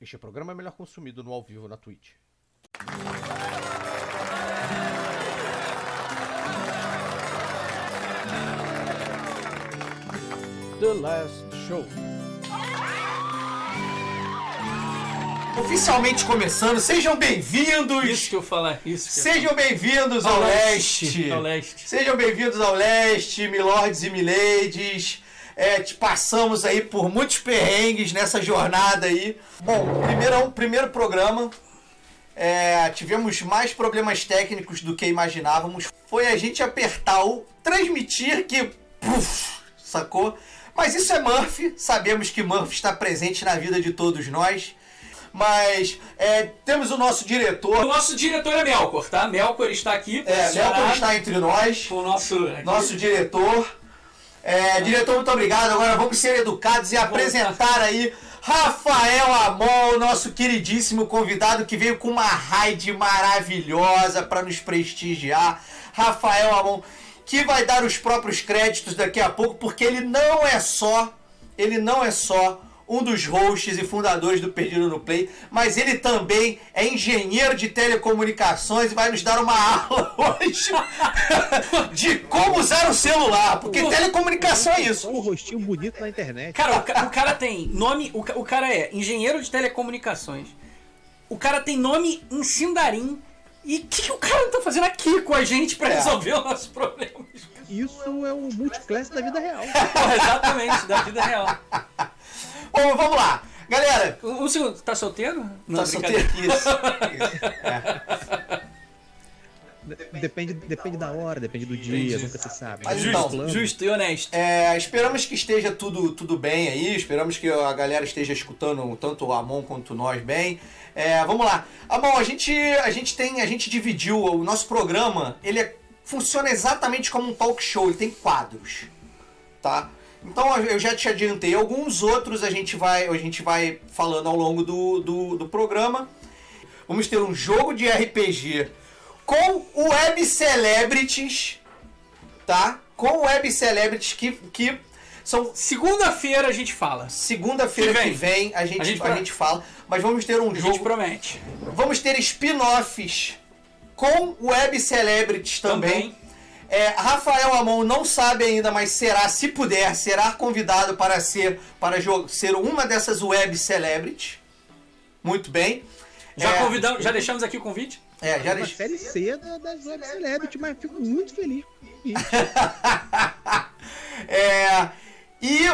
Este programa é melhor consumido no ao vivo na Twitch. The Last Show. Oficialmente começando, sejam bem-vindos! Isso que eu falar, isso. que Sejam bem-vindos ao, Ao leste. leste, ao leste. Sejam bem-vindos ao leste, milords e miladies. É, te passamos aí por muitos perrengues nessa jornada aí. Bom, primeiro, primeiro programa. é, tivemos mais problemas técnicos do que imaginávamos. Foi a gente apertar o transmitir que. puf, sacou? Mas isso é Murphy. Sabemos que Murphy está presente na vida de todos nós. Mas é, temos o nosso diretor. O nosso diretor é Melkor, tá? Melkor está aqui. É, Melkor está entre nós. o nosso. nosso diretor. É, diretor, muito obrigado. Agora vamos ser educados e apresentar aí Rafael Amon, nosso queridíssimo convidado que veio com uma raid maravilhosa para nos prestigiar. Rafael Amon, que vai dar os próprios créditos daqui a pouco, porque ele não é só, ele não é só um dos hosts e fundadores do Perdido no Play, mas ele também é engenheiro de telecomunicações e vai nos dar uma aula hoje de como usar o celular, porque telecomunicação é isso. Um rostinho bonito na internet. Cara, o, ca- o cara tem nome. O, ca- o cara é engenheiro de telecomunicações. O cara tem nome em Sindarim. E o que, que o cara tá fazendo aqui com a gente pra É. resolver os nossos problemas? Isso é o multiclass da vida real. Exatamente, da vida real. Bom, vamos lá. Galera, Um, um segundo, tá solteiro? Não, tá solteiro isso. isso. É. Depende, depende da hora, depende do dia, Entendi. nunca se sabe. Mas Tem então. Justo e honesto. É, esperamos que esteja tudo, tudo bem aí. Esperamos que a galera esteja escutando tanto o Amon quanto nós bem. É, vamos lá. Amon, a gente, a gente tem. A gente dividiu o nosso programa. Ele é- funciona exatamente como um talk show. Ele tem quadros. Tá? Então eu já te adiantei. Alguns outros a gente vai, a gente vai falando ao longo do, do, do programa. Vamos ter um jogo de RPG com web celebrities, tá? Com web celebrities que, que são Segunda-feira a gente fala. segunda-feira Que que vem. a gente, A a gente gente, pro- fala, mas vamos ter um A gente jogo, promete. vamos ter spin-offs com web celebrities também. É, Rafael Amon não sabe ainda, mas será, se puder, será convidado para ser para ser uma dessas web celebrities. Muito bem. Já É, convidamos, já deixamos aqui o convite? É, já deixei. série C da- das web celebrity, mas fico muito feliz. É, e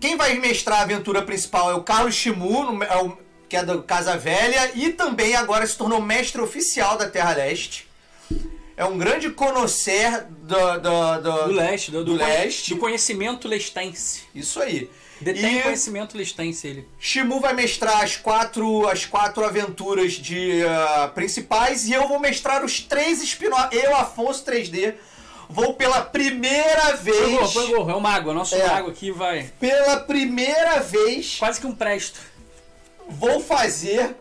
quem vai mestrar a aventura principal é o Carlos Shimu, é que é da Casa Velha, e também agora se tornou mestre oficial da Terra Leste. É um grande conhecer do, do, do- Do leste, do, do leste. do conhecimento lestense. Isso aí. Detém E conhecimento lestense ele. Shimu vai mestrar as quatro, as quatro aventuras de ah, principais e eu vou mestrar os três spin-offs. Eu, Afonso 3D, vou pela primeira vez. Pegou, pegou. É o mago. O nosso É. mago aqui vai. Pela primeira vez Quase que um presto. vou fazer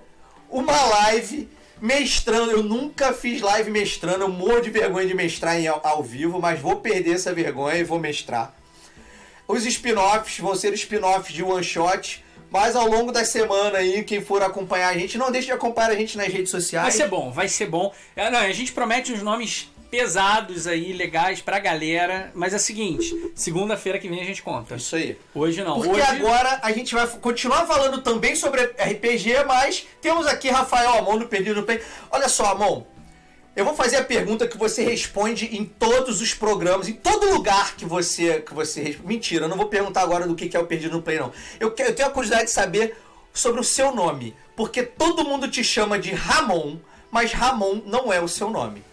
uma live mestrando. Eu nunca fiz live mestrando, eu morro de vergonha de mestrar em, ao, ao vivo, mas vou perder essa vergonha e vou mestrar. Os spin-offs vão ser spin-offs de one shot, mas ao longo da semana aí, quem for acompanhar a gente, não deixe de acompanhar a gente nas redes Vai sociais. ser bom, vai ser bom. É, não, a gente promete uns nomes pesados aí, legais pra galera. Mas é o seguinte: segunda-feira que vem a gente conta. Isso aí. Hoje não. Porque Hoje. agora a gente vai continuar falando também sobre RPG, mas temos aqui Rafael Amon do Perdido no Play. Olha só, Amon, eu vou fazer a pergunta que você responde em todos os programas, em todo lugar que você que você responde. Mentira, eu não vou perguntar agora do que é o Perdido no Play, não. Eu, eu tenho a curiosidade de saber sobre o seu nome, porque todo mundo te chama de Ramon, mas Ramon não é o seu nome.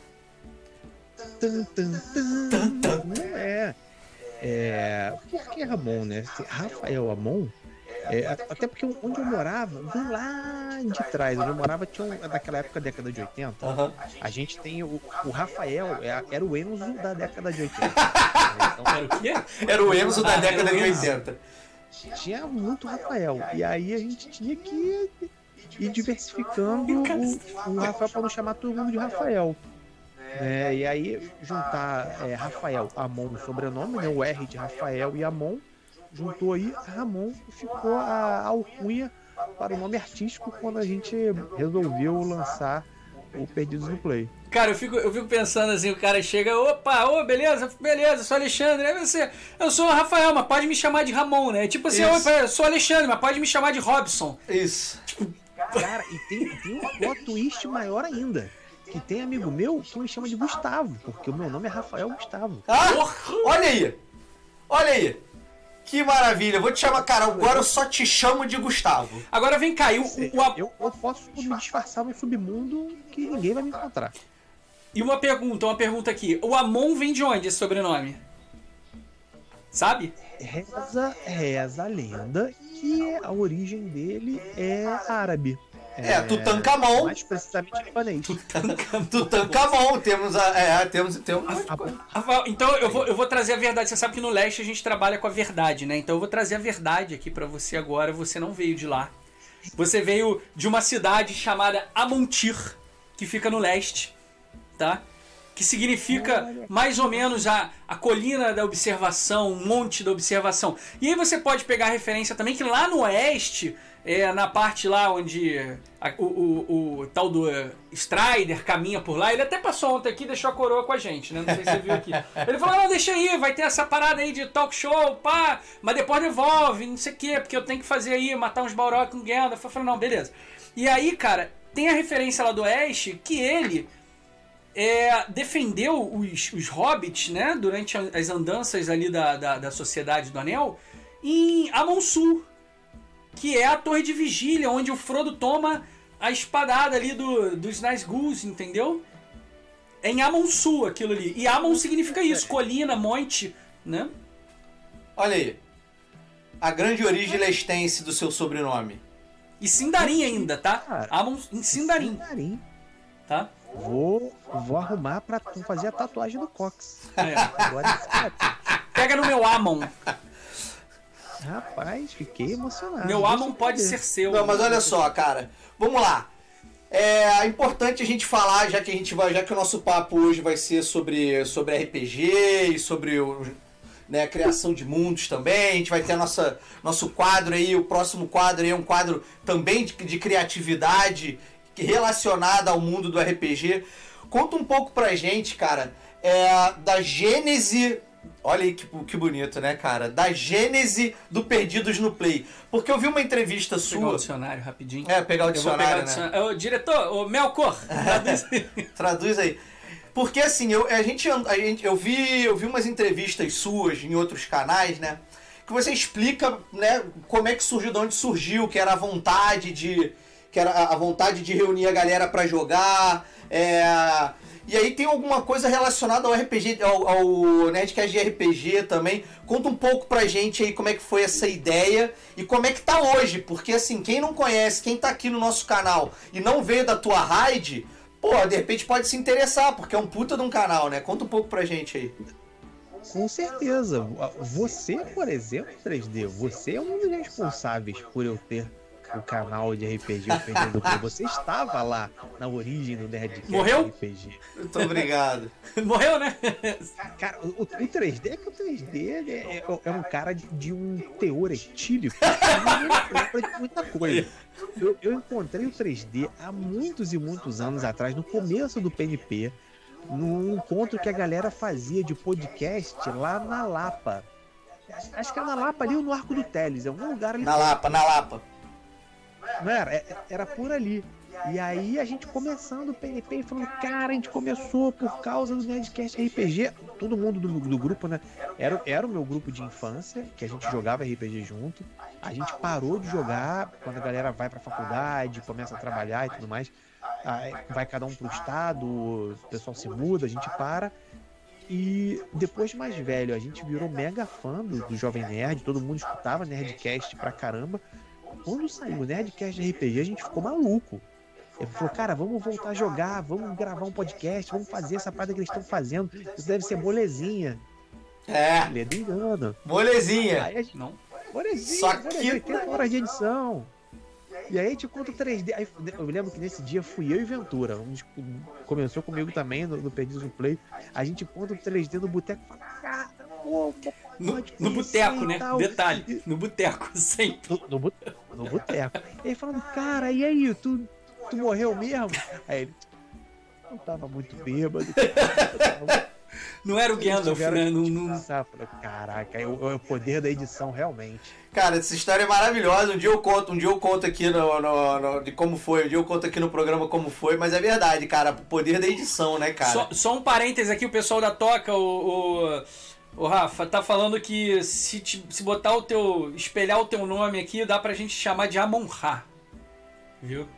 Tan, tan, tan. Não é. É. Por que Ramon, né? Rafael Amon? É, até porque onde eu morava, vem lá de trás, onde eu morava tinha um, naquela época, década de 80, Aham. a gente tem o, o Rafael, é- era o Enzo da década de 80. Então, Era o quê? Era o Enzo da década de o Enzo. 80. tinha muito Rafael. E aí a gente tinha que ir diversificando o, o Rafael para não chamar todo mundo de Rafael. É, e aí juntar é, Rafael, Amon no sobrenome, né, o R de Rafael e Amon, juntou aí Ramon e ficou a alcunha para o nome artístico quando a gente resolveu lançar o Perdidos no Play. Cara, eu fico, eu fico pensando assim, o cara chega, opa, ô, beleza, beleza, sou Alexandre, aí você, eu sou o Rafael, mas pode me chamar de Ramon, né? Tipo assim, eu sou Alexandre, mas pode me chamar de Robson. Isso. Cara, e tem, tem um plot twist maior ainda. Que tem amigo meu que me chama de Gustavo, porque o meu nome é Rafael Gustavo. Ah, olha aí. Olha aí. Que maravilha. Vou te chamar, cara, agora eu só te chamo de Gustavo. Agora vem cá, e, o, o- a- Eu, eu posso me disfarçar no submundo que ninguém vai me encontrar. e uma pergunta, uma pergunta aqui. O Amon vem de onde esse sobrenome? Sabe? Reza, reza a lenda que a origem dele é árabe. É, Tutankhamon. Mais precisamente libanês. Tutankhamon. Temos a. É, temos. temos Rafael, então eu vou, eu vou trazer a verdade. Você sabe que no leste a gente trabalha com a verdade, né? Então eu vou trazer a verdade aqui pra você agora. Você não veio de lá. Você veio de uma cidade chamada Amontir, que fica no leste, tá? Que significa mais ou menos a, a colina da observação, um monte da observação. E aí você pode pegar a referência também que lá no oeste, é, na parte lá onde a- o, o- o tal do Strider caminha por lá, ele até passou ontem aqui e deixou a coroa com a gente, né? Não sei se você viu aqui. Ele falou, não, deixa aí, vai ter essa parada aí de talk show, pá, mas depois devolve, não sei o quê, porque eu tenho que fazer aí, matar uns Balrog com Gandalf. Eu falei, não, beleza. E aí, cara, tem a referência lá do Oeste que ele é, defendeu os, os hobbits, né, durante as andanças ali da, da, da Sociedade do Anel, em Amon Sul, que é a torre de vigília, onde o Frodo toma a espadada ali do, dos Nazgûls, entendeu? É em Amon Sul aquilo ali. E Amon significa isso, colina, monte, né? Olha aí. A grande origem lestense do seu sobrenome. E Sindarin ainda, tá? Amon em Sindarin, Sindarin. tá? Vou, vou arrumar pra tu fazer a tatuagem do Cox. É. Agora esse Pega no meu Amon. Rapaz, fiquei emocionado. Meu Amon eu pode ser seu. Não, mas olha só, cara. Vamos lá. É importante a gente falar, já que a gente vai, já que o nosso papo hoje vai ser sobre, sobre RPG e sobre o, né, a criação de mundos também. A gente vai ter nossa, nosso quadro aí, o próximo quadro aí é um quadro também de, de criatividade relacionada ao mundo do RPG. Conta um pouco pra gente, cara, é, da gênese. Olha aí que, que bonito, né, cara? Da gênese do Perdidos no Play. Porque eu vi uma entrevista Vou pegar o sua. dicionário rapidinho. É, pegar o vou pegar o dicionário, né? dicionário. Ô, diretor, ô, Melkor, traduz aí. Traduz aí. Porque assim, eu, a gente, a gente, eu, vi, eu vi umas entrevistas suas em outros canais, né? Que você explica, né, como é que surgiu, de onde surgiu, que era a vontade de. Que era a a vontade de reunir a galera pra jogar. É, e aí tem alguma coisa relacionada ao RPG, ao, ao Nerdcast de RPG também. Conta um pouco pra gente aí como é que foi essa ideia e como é que tá hoje. Porque assim, quem não conhece, quem tá aqui no nosso canal e não veio da tua raid, pô, de repente pode se interessar, porque é um puta de um canal, né? Conta um pouco pra gente aí. Com certeza. Você, por exemplo, 3D, você é um dos responsáveis por eu ter o canal de RPG o Perdido do Play. Você estava lá na origem do Nerdcast Morreu? RPG. Muito obrigado. Morreu, né? Cara, o, o 3D é que o 3D é, é- é um cara de, de um teor etílico de muita coisa. Eu, eu encontrei o 3D há muitos e muitos anos atrás, no começo do PNP, num encontro que a galera fazia de podcast lá na Lapa. Acho que era na Lapa ali ou no Arco do Teles, é um lugar ali. Na Lapa, na Lapa. Não era? É- Era por ali. E aí a gente começando o PNP falando, cara, a gente começou por causa do Nerdcast RPG. Todo mundo do, do grupo, né? Era, era o meu grupo de infância, que a gente jogava RPG junto. A gente parou de jogar quando a galera vai pra faculdade, começa a trabalhar e tudo mais. Vai cada um pro estado, o pessoal se muda, a gente para. E depois de mais velho, a gente virou mega fã do, do Jovem Nerd, todo mundo escutava Nerdcast pra caramba. Quando saiu o Nerdcast de RPG, a gente ficou maluco. Ele falou, cara, vamos voltar a jogar, vamos gravar um podcast, vamos fazer essa parada que eles estão fazendo. Isso deve ser molezinha. É, Ledo engano. molezinha. Aí a gente, Não. molezinha, Só molezinha, que- 80 horas de edição. E aí a gente conta o 3D. Aí, eu me lembro que nesse dia fui eu e Ventura. Um começou comigo também no, no Perdidos no Play. A gente conta o 3D no boteco e fala, No, no boteco, né? tal. Detalhe, no boteco, sempre. No, no, boteco. Ele falando, cara, e aí, tu, tu morreu mesmo? Aí ele, não tava muito bêbado. Não era o Gandalf, né? Não, não- Caraca, é o, é o poder da edição, realmente. Cara, essa história é maravilhosa. Um dia eu conto, um dia eu conto aqui no, no- no- de como foi, um dia eu conto aqui no programa como foi, mas é verdade, cara. O poder da edição, né, cara? Só, só um parêntese aqui, o pessoal da Toca, o, o, o Rafa, tá falando que se, te- se botar o teu. espelhar o teu nome aqui, dá pra gente chamar de Amon-Ra. Viu?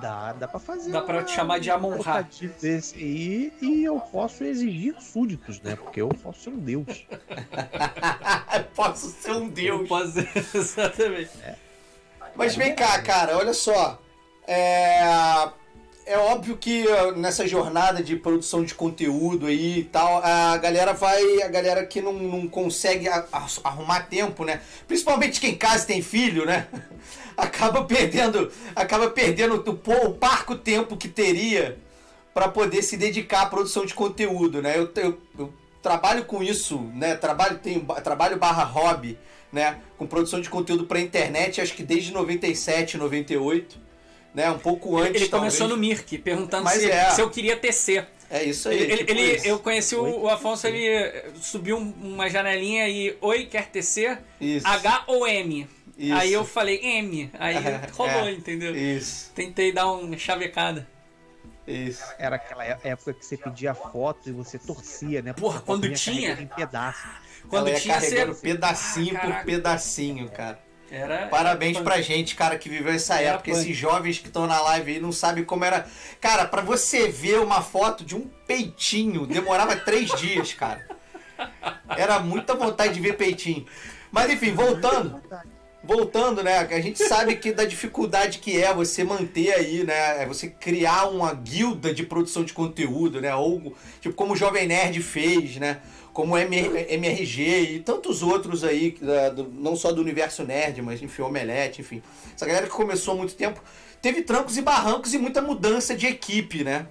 Dá, dá pra fazer. Dá pra uma- te chamar de Amon-Ra. trocadilho desse aí e eu posso exigir súditos, né? Porque eu posso ser um deus. Posso ser um deus. Eu posso- Exatamente. Mas vem cá, cara, olha só. É, é óbvio que nessa jornada de produção de conteúdo aí e tal, a galera vai. A galera que não, não consegue arrumar tempo, né? Principalmente quem casa tem filho, né? Acaba perdendo. Acaba perdendo o, o parco tempo que teria para poder se dedicar à produção de conteúdo, né? Eu, eu, eu trabalho com isso, né? Trabalho, tenho, ba- trabalho barra hobby, né? Com produção de conteúdo para internet, acho que desde 97, 98, né? Um pouco antes. Ele começou no Mirk, perguntando se, é. se eu queria tecer. É isso aí. Ele, tipo ele- isso. eu conheci o, o Afonso, ele subiu um- uma janelinha e Oi, quer tecer? Isso. H ou M? Isso. Aí eu falei M. Aí rolou, É, entendeu? Isso, Tentei dar uma chavecada. isso. Era aquela é- época que você pedia foto e você torcia, né? Porra, quando tinha? Em pedaços. Quando Ela ia tinha carregando ser- pedacinho Ah, por pedacinho, cara. Era, Parabéns era pra gente, cara, que viveu essa Era época. Esses jovens que estão na live aí não sabem como era. Cara, pra você ver uma foto de um peitinho, demorava três dias, cara. Era muita vontade de ver peitinho. Mas enfim, voltando. Voltando, né? A gente sabe que da dificuldade que é você manter aí, né? É você criar uma guilda de produção de conteúdo, né? Ou tipo como o Jovem Nerd fez, né? Como MRG e tantos outros aí, não só do universo nerd, mas enfim, Omelete, enfim. Essa galera que começou há muito tempo teve trancos e barrancos e muita mudança de equipe, né?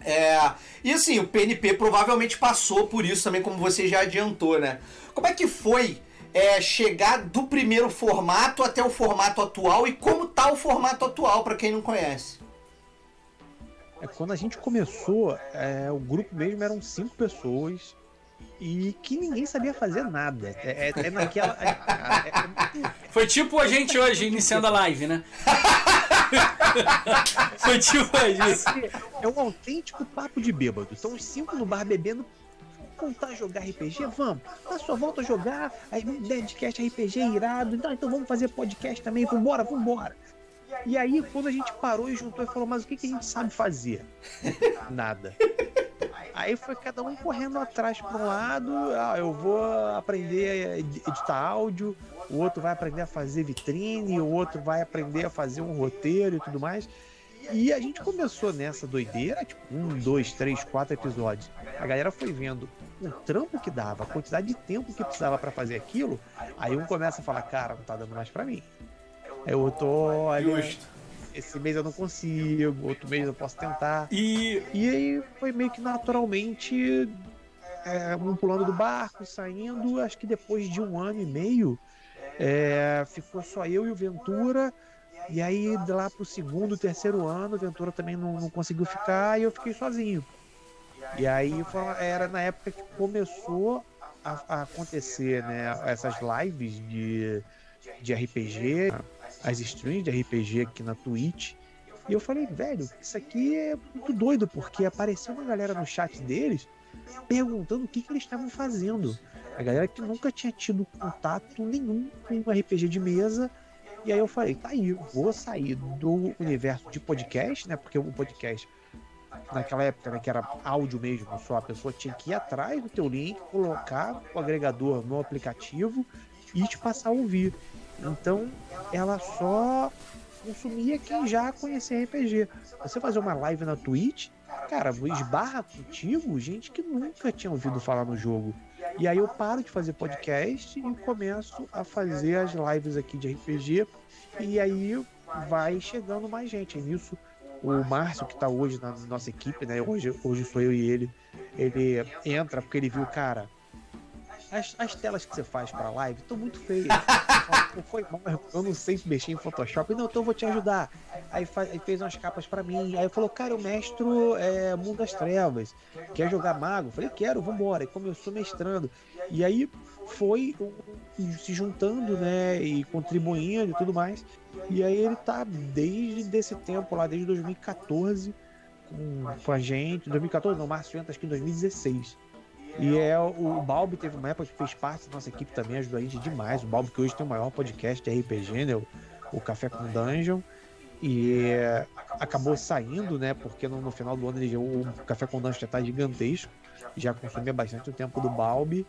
É, e assim, o PNP provavelmente passou por isso também, como você já adiantou, né? Como é que foi é, chegar do primeiro formato até o formato atual e como tá o formato atual, pra quem não conhece? É, quando a gente começou, é, o grupo mesmo eram cinco pessoas e que ninguém sabia fazer nada. É, é- é naquela. é- é- é- Foi tipo a gente hoje iniciando a live, né? Foi tipo isso. É um autêntico papo de bêbado. São os cinco no bar bebendo. Voltar a jogar RPG? Vamos. Na sua volta a jogar. Aí, ideia de cast RPG é irado. Então, então vamos fazer podcast também. Vambora, vambora. E aí, quando a gente parou e juntou e falou, mas o que, que a gente sabe fazer? Nada. Aí foi cada um correndo atrás para um lado. Ah, eu vou aprender a ed- editar áudio. O outro vai aprender a fazer vitrine. O outro vai aprender a fazer um roteiro e tudo mais. E a gente começou nessa doideira, tipo, um, dois, três, quatro episódios. A galera foi vendo o trampo que dava, a quantidade de tempo que precisava pra fazer aquilo. Aí um começa a falar, cara, não tá dando mais pra mim. Aí tô, olha, Justo. Esse mês eu não consigo, outro mês eu posso tentar. E E aí foi meio que naturalmente é, um pulando do barco, saindo. Acho que depois de um ano e meio é, ficou só eu e o Ventura. E aí de lá pro segundo, terceiro ano, o Ventura também não, não conseguiu ficar e eu fiquei sozinho. E aí foi- era na época que começou a, a acontecer né, essas lives de, de RPG, as streams de RPG aqui na Twitch. E eu falei, velho, isso aqui é muito doido, porque apareceu uma galera no chat deles perguntando o que, que eles estavam fazendo. A galera que nunca tinha tido contato nenhum com um RPG de mesa. E aí eu falei, tá aí, vou sair do universo de podcast, né? Porque o podcast, naquela época, né, que era áudio mesmo, só a pessoa tinha que ir atrás do teu link, colocar o agregador no aplicativo e te passar a ouvir. Então, ela só consumia quem já conhecia RPG. Você fazer uma live na Twitch, cara, esbarra contigo gente que nunca tinha ouvido falar no jogo. E aí eu paro de fazer podcast e começo a fazer as lives aqui de RPG. E aí vai chegando mais gente. E nisso, o Márcio, que tá hoje na nossa equipe, né? Hoje, hoje sou eu e ele. Ele entra porque ele viu, cara, as, as telas que você faz pra live estão muito feias. Eu, foi mal, eu não sei mexer em Photoshop. Não, então eu vou te ajudar. Aí, faz, aí fez umas capas pra mim. Aí falou, cara, o mestre é Mundo das Trevas. Quer jogar mago? Eu falei, quero, vambora. E começou mestrando. E aí foi se juntando, né, e contribuindo e tudo mais. E aí ele tá desde esse tempo lá, desde 2014 com, com a gente. 2014 não, Márcio entra acho que em 2016. E é o, Balbi teve uma época que fez parte da nossa equipe também, ajudou a gente demais. O Balbi que hoje tem o maior podcast de RPG, né? O, o Café com Dungeon. E acabou saindo, né? Porque no, no, final do ano ele, o Café com Dungeon já tá gigantesco. Já consumia bastante o tempo do Balbi.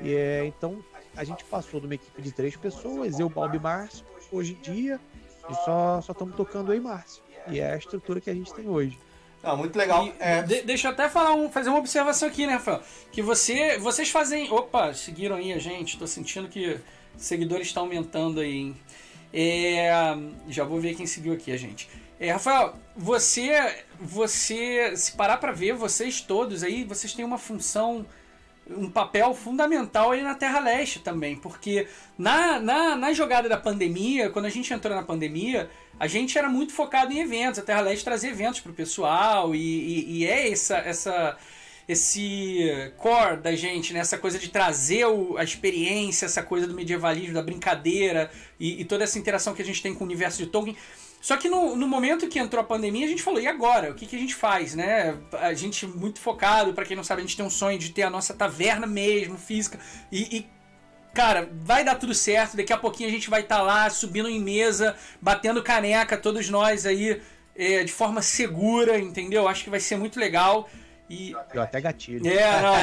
E é, então a gente passou de uma equipe de três pessoas, eu, Balbi e Márcio. Hoje em dia, e só estamos tocando aí, Márcio. E é a estrutura que a gente tem hoje. Não, muito legal. E, é... de, deixa eu até falar um, fazer uma observação aqui, né, Rafael? Que você, vocês fazem. Opa, seguiram aí a gente. Tô sentindo que seguidores estão aumentando aí, hein? É, já vou ver quem seguiu aqui a gente. É, Rafael, você, você, se parar para ver, vocês todos aí, vocês têm uma função um papel fundamental aí na Terra Leste também, porque na, na, na jogada da pandemia, quando a gente entrou na pandemia, a gente era muito focado em eventos, a Terra Leste trazia eventos para o pessoal e, e, e, é essa, essa esse core da gente, né? essa coisa de trazer o, a experiência, essa coisa do medievalismo, da brincadeira e, e toda essa interação que a gente tem com o universo de Tolkien só que no, no momento que entrou a pandemia, a gente falou, e agora? O que, que a gente faz, né? A gente muito focado, para quem não sabe, a gente tem um sonho de ter a nossa taverna mesmo, física. E, e cara, vai dar tudo certo. Daqui a pouquinho a gente vai estar tá lá, subindo em mesa, batendo caneca, todos nós aí, é, de forma segura, entendeu? Acho que vai ser muito legal. E... Deu até gatilho. É, não.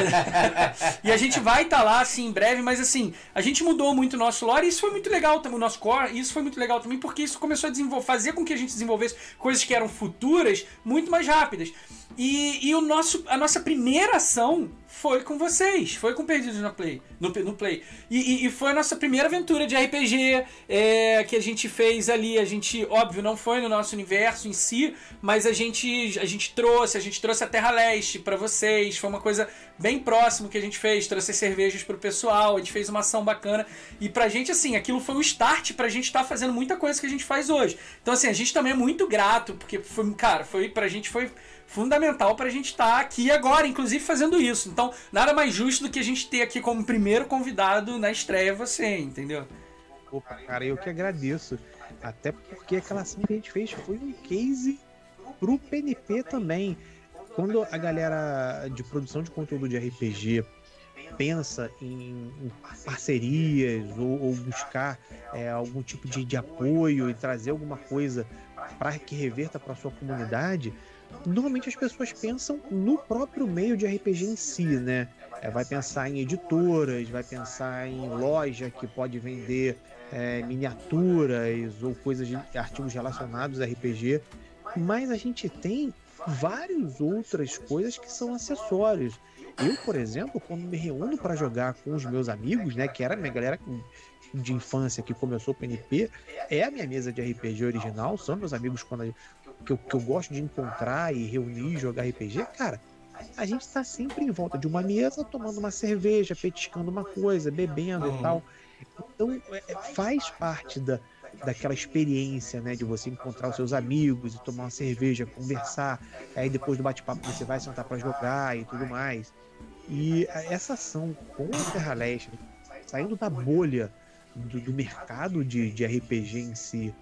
e a gente vai estar tá lá, assim, em breve, mas assim, a gente mudou muito o nosso lore e isso foi muito legal também, o nosso core, e isso foi muito legal também, porque isso começou a desenvolver, fazer com que a gente desenvolvesse coisas que eram futuras muito mais rápidas. E, e o nosso, a nossa primeira ação foi com vocês, foi com Perdidos no Play. No, no Play. E, e, e, foi a nossa primeira aventura de RPG é, que a gente fez ali. A gente, óbvio, não foi no nosso universo em si, mas a gente, a gente trouxe, a gente trouxe a Terra Leste para vocês. Foi uma coisa bem próxima que a gente fez, trouxe cervejas pro pessoal, a gente fez uma ação bacana. E pra gente, assim, aquilo foi o start pra gente estar tá fazendo muita coisa que a gente faz hoje. Então, assim, a gente também é muito grato, porque foi, cara, foi pra gente foi fundamental para a gente estar tá aqui agora, inclusive fazendo isso. Então, nada mais justo do que a gente ter aqui como primeiro convidado na estreia você, entendeu? Opa, cara, eu que agradeço. Até porque aquela ação que a gente fez foi um case pro PNP também. Quando a galera de produção de conteúdo de RPG pensa em, em parcerias ou, ou buscar é, algum tipo de, de apoio e trazer alguma coisa para que reverta para sua comunidade, normalmente as pessoas pensam no próprio meio de RPG em si, né? É, vai pensar em editoras, vai pensar em loja que pode vender é, miniaturas ou coisas artigos relacionados a RPG, mas a gente tem várias outras coisas que são acessórios. Eu, por exemplo, quando me reúno para jogar com os meus amigos, né, que era a minha galera de infância que começou o PNP, é a minha mesa de RPG original, são meus amigos quando que eu, que eu gosto de encontrar e reunir e jogar RPG, cara, a gente tá sempre em volta de uma mesa, tomando uma cerveja, petiscando uma coisa, bebendo uhum. e tal. Então, é, é, faz parte da, daquela experiência, né, de você encontrar os seus amigos e tomar uma cerveja, conversar, aí depois do bate-papo você vai sentar para jogar e tudo mais. E essa ação com a Terra Leste, saindo da bolha do, do mercado de, de RPG em si,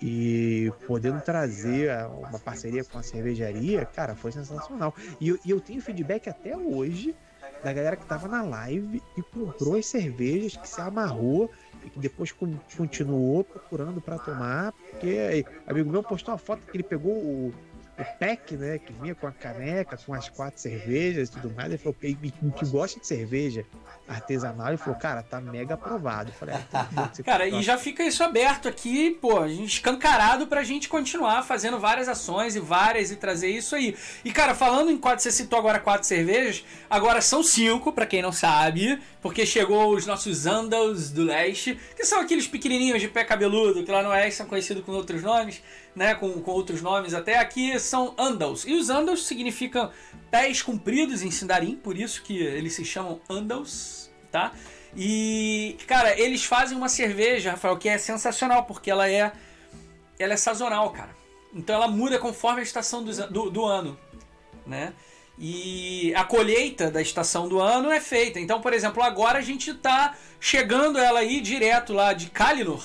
e podendo trazer uma parceria com a cervejaria, cara, foi sensacional. E eu, e eu tenho feedback até hoje da galera que tava na live e comprou as cervejas, que se amarrou e que depois continuou procurando para tomar, porque amigo meu postou uma foto que ele pegou o, o pack, né, que vinha com a caneca, com as quatro cervejas e tudo mais, ele falou que, que gosta de cerveja artesanal, ele falou, cara, tá mega aprovado. Eu falei, ah, cara, e já fica isso aberto aqui, pô, escancarado pra gente continuar fazendo várias ações e várias e trazer isso aí. E, cara, falando em quatro, você citou agora quatro cervejas, agora são cinco, para quem não sabe, porque chegou os nossos Andals do leste, que são aqueles pequenininhos de pé cabeludo, que lá no oeste são conhecidos com outros nomes, né, com, com outros nomes até, aqui são Andals. E os Andals significam pés compridos em Sindarin, por isso que eles se chamam Andals tá? E, cara, eles fazem uma cerveja, Rafael, que é sensacional, porque ela é ela é sazonal, cara. Então ela muda conforme a estação do, do, do ano, né? E a colheita da estação do ano é feita. Então, por exemplo, agora a gente tá chegando ela aí direto lá de Kalinor,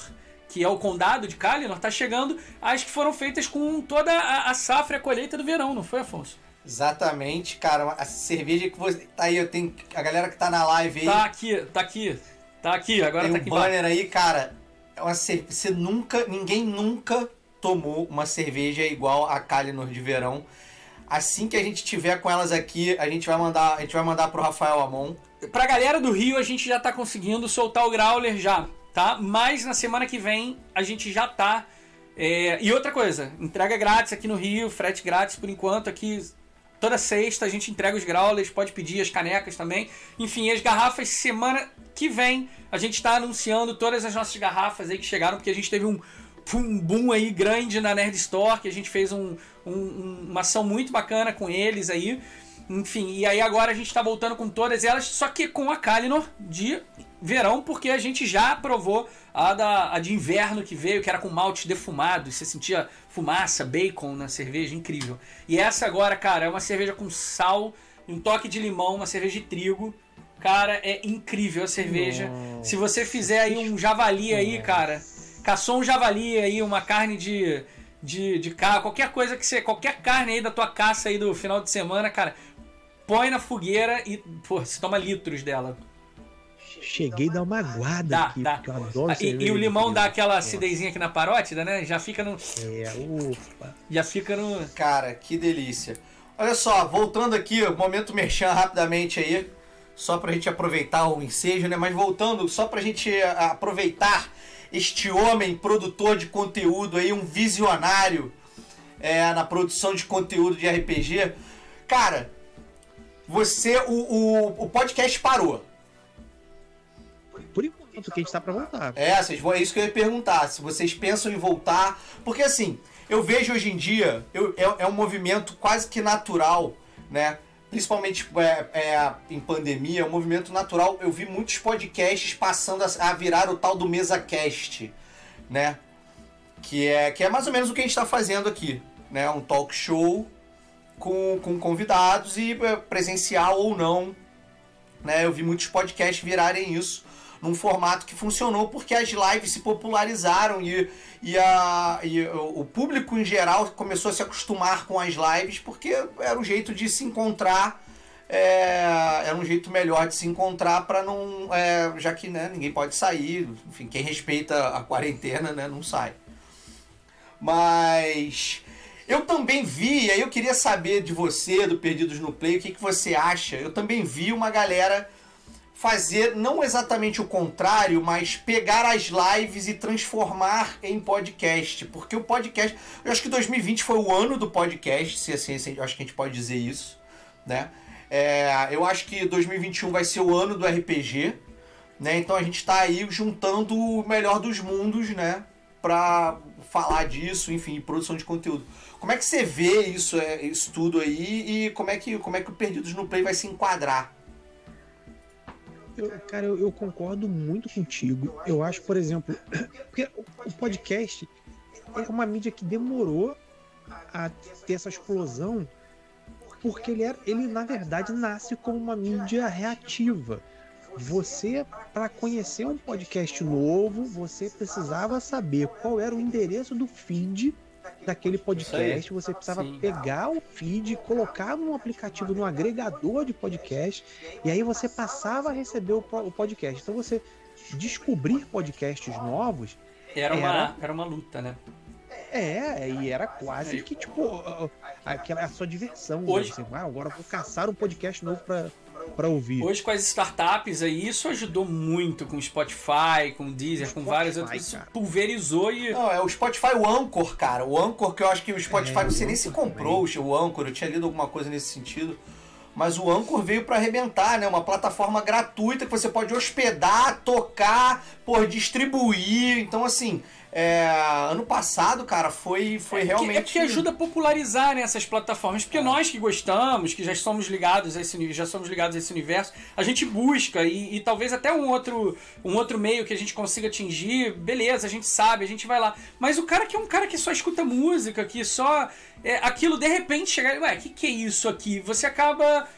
que é o condado de Kalinor, tá chegando as que foram feitas com toda a, a safra e a colheita do verão, não foi, Afonso? Exatamente, cara. A cerveja que você. Tá aí, eu tenho. A galera que tá na live aí. Tá aqui, tá aqui. Tá aqui, agora tem tá um aqui banner embaixo. aí, cara. É uma cer- Você nunca. Ninguém nunca tomou uma cerveja igual a Kalinor de verão. Assim que a gente tiver com elas aqui, a gente vai mandar, a gente vai mandar pro Rafael Amon. Pra galera do Rio, a gente já tá conseguindo soltar o Growler já, tá? Mas na semana que vem a gente já tá. é, E outra coisa, entrega grátis aqui no Rio, frete grátis por enquanto aqui. Toda sexta a gente entrega os growlers, pode pedir as canecas também. Enfim, as garrafas semana que vem a gente está anunciando todas as nossas garrafas aí que chegaram, porque a gente teve um, um boom aí grande na Nerd Store, que a gente fez um- um- uma ação muito bacana com eles aí. Enfim, e aí agora a gente tá voltando com todas elas, só que com a Kalinor de verão, porque a gente já provou a, da, a de inverno que veio, que era com malte defumado, e você sentia fumaça, bacon na cerveja, incrível. E essa agora, cara, é uma cerveja com sal, um toque de limão, uma cerveja de trigo. Cara, é incrível a cerveja. Nossa. Se você fizer aí um javali aí, cara, caçou um javali aí, uma carne de de, de carro, qualquer coisa que você, qualquer carne aí da tua caça aí do final de semana, cara, põe na fogueira e, pô, você toma litros dela. Cheguei a dar uma aguada Dá, aqui, dá. porque eu adoro E, e o limão dá aquela acidezinha aqui na parótida, né? Já fica no É, opa. já fica no Cara, que delícia. Olha só, voltando aqui, momento merchan rapidamente aí, só pra gente aproveitar o ensejo, né? Mas voltando, só pra gente aproveitar este homem produtor de conteúdo aí, um visionário é, na produção de conteúdo de RPG. Cara, você, o, o, o podcast parou. Por enquanto que a gente tá pra voltar. É, vocês vão, é isso que eu ia perguntar. Se vocês pensam em voltar. Porque assim, eu vejo hoje em dia, eu- é, é um movimento quase que natural, né? Principalmente é, é, em pandemia, é um movimento natural. Eu vi muitos podcasts passando a, a virar o tal do MesaCast, né? Que é, que é mais ou menos o que a gente está fazendo aqui, né? Um talk show com, com convidados e é, presencial ou não, né? Eu vi muitos podcasts virarem isso num formato que funcionou porque as lives se popularizaram e, e, a, e o o público em geral começou a se acostumar com as lives porque era um jeito de se encontrar é, era um jeito melhor de se encontrar para não é, já que né, ninguém pode sair enfim quem respeita a quarentena né, não sai mas eu também vi, aí eu queria saber de você, do Perdidos no Play, o que, que você acha. Eu também vi uma galera fazer não exatamente o contrário, mas pegar as lives e transformar em podcast. Porque o podcast. Eu acho que 2020 foi o ano do podcast, se assim, se- acho que a gente pode dizer isso, né? É, eu acho que 2021 vai ser o ano do RPG, né? Então a gente está aí juntando o melhor dos mundos, né? Pra falar disso, enfim, produção de conteúdo. Como é que você vê isso, é, isso tudo aí e como é que como é que o Perdidos no Play vai se enquadrar? Eu- cara, eu, eu concordo muito contigo. Eu acho, por exemplo, porque o, podcast é uma mídia que demorou a ter essa explosão, porque ele, era, ele na verdade nasce como uma mídia reativa. Você, para conhecer um podcast novo, você precisava saber qual era o endereço do feed daquele podcast. Você precisava Sim. pegar o feed, colocar num aplicativo, num agregador de podcast, e aí você passava a receber o, po- o podcast. Então você descobrir podcasts novos era uma Era. era uma luta, né? é, e era quase que tipo aquela a sua diversão. Hoje- Né? Assim, ah, agora vou caçar um podcast novo pra, pra ouvir. Hoje com as startups aí, isso ajudou muito com o Spotify, com o Deezer, com Spotify, vários outros. Isso cara. pulverizou e Não, é o Spotify, o Anchor, cara. O Anchor, que eu acho que o Spotify, É, não sei o nem se comprou o Anchor, eu tinha lido alguma coisa nesse sentido. Mas o Anchor veio para arrebentar, né? Uma plataforma gratuita que você pode hospedar, tocar, por distribuir. Então, assim, É, ano passado, cara, foi, foi É realmente. porque, é porque ajuda a popularizar né, essas plataformas. Porque nós que gostamos, que já somos ligados a esse já somos ligados a esse universo, a gente busca e, e talvez até um outro, um outro meio que a gente consiga atingir, beleza, a gente sabe, a gente vai lá. Mas o cara que é um cara que só escuta música, que só. é, aquilo de repente chegar. Ué, o que, que é isso aqui? Você acaba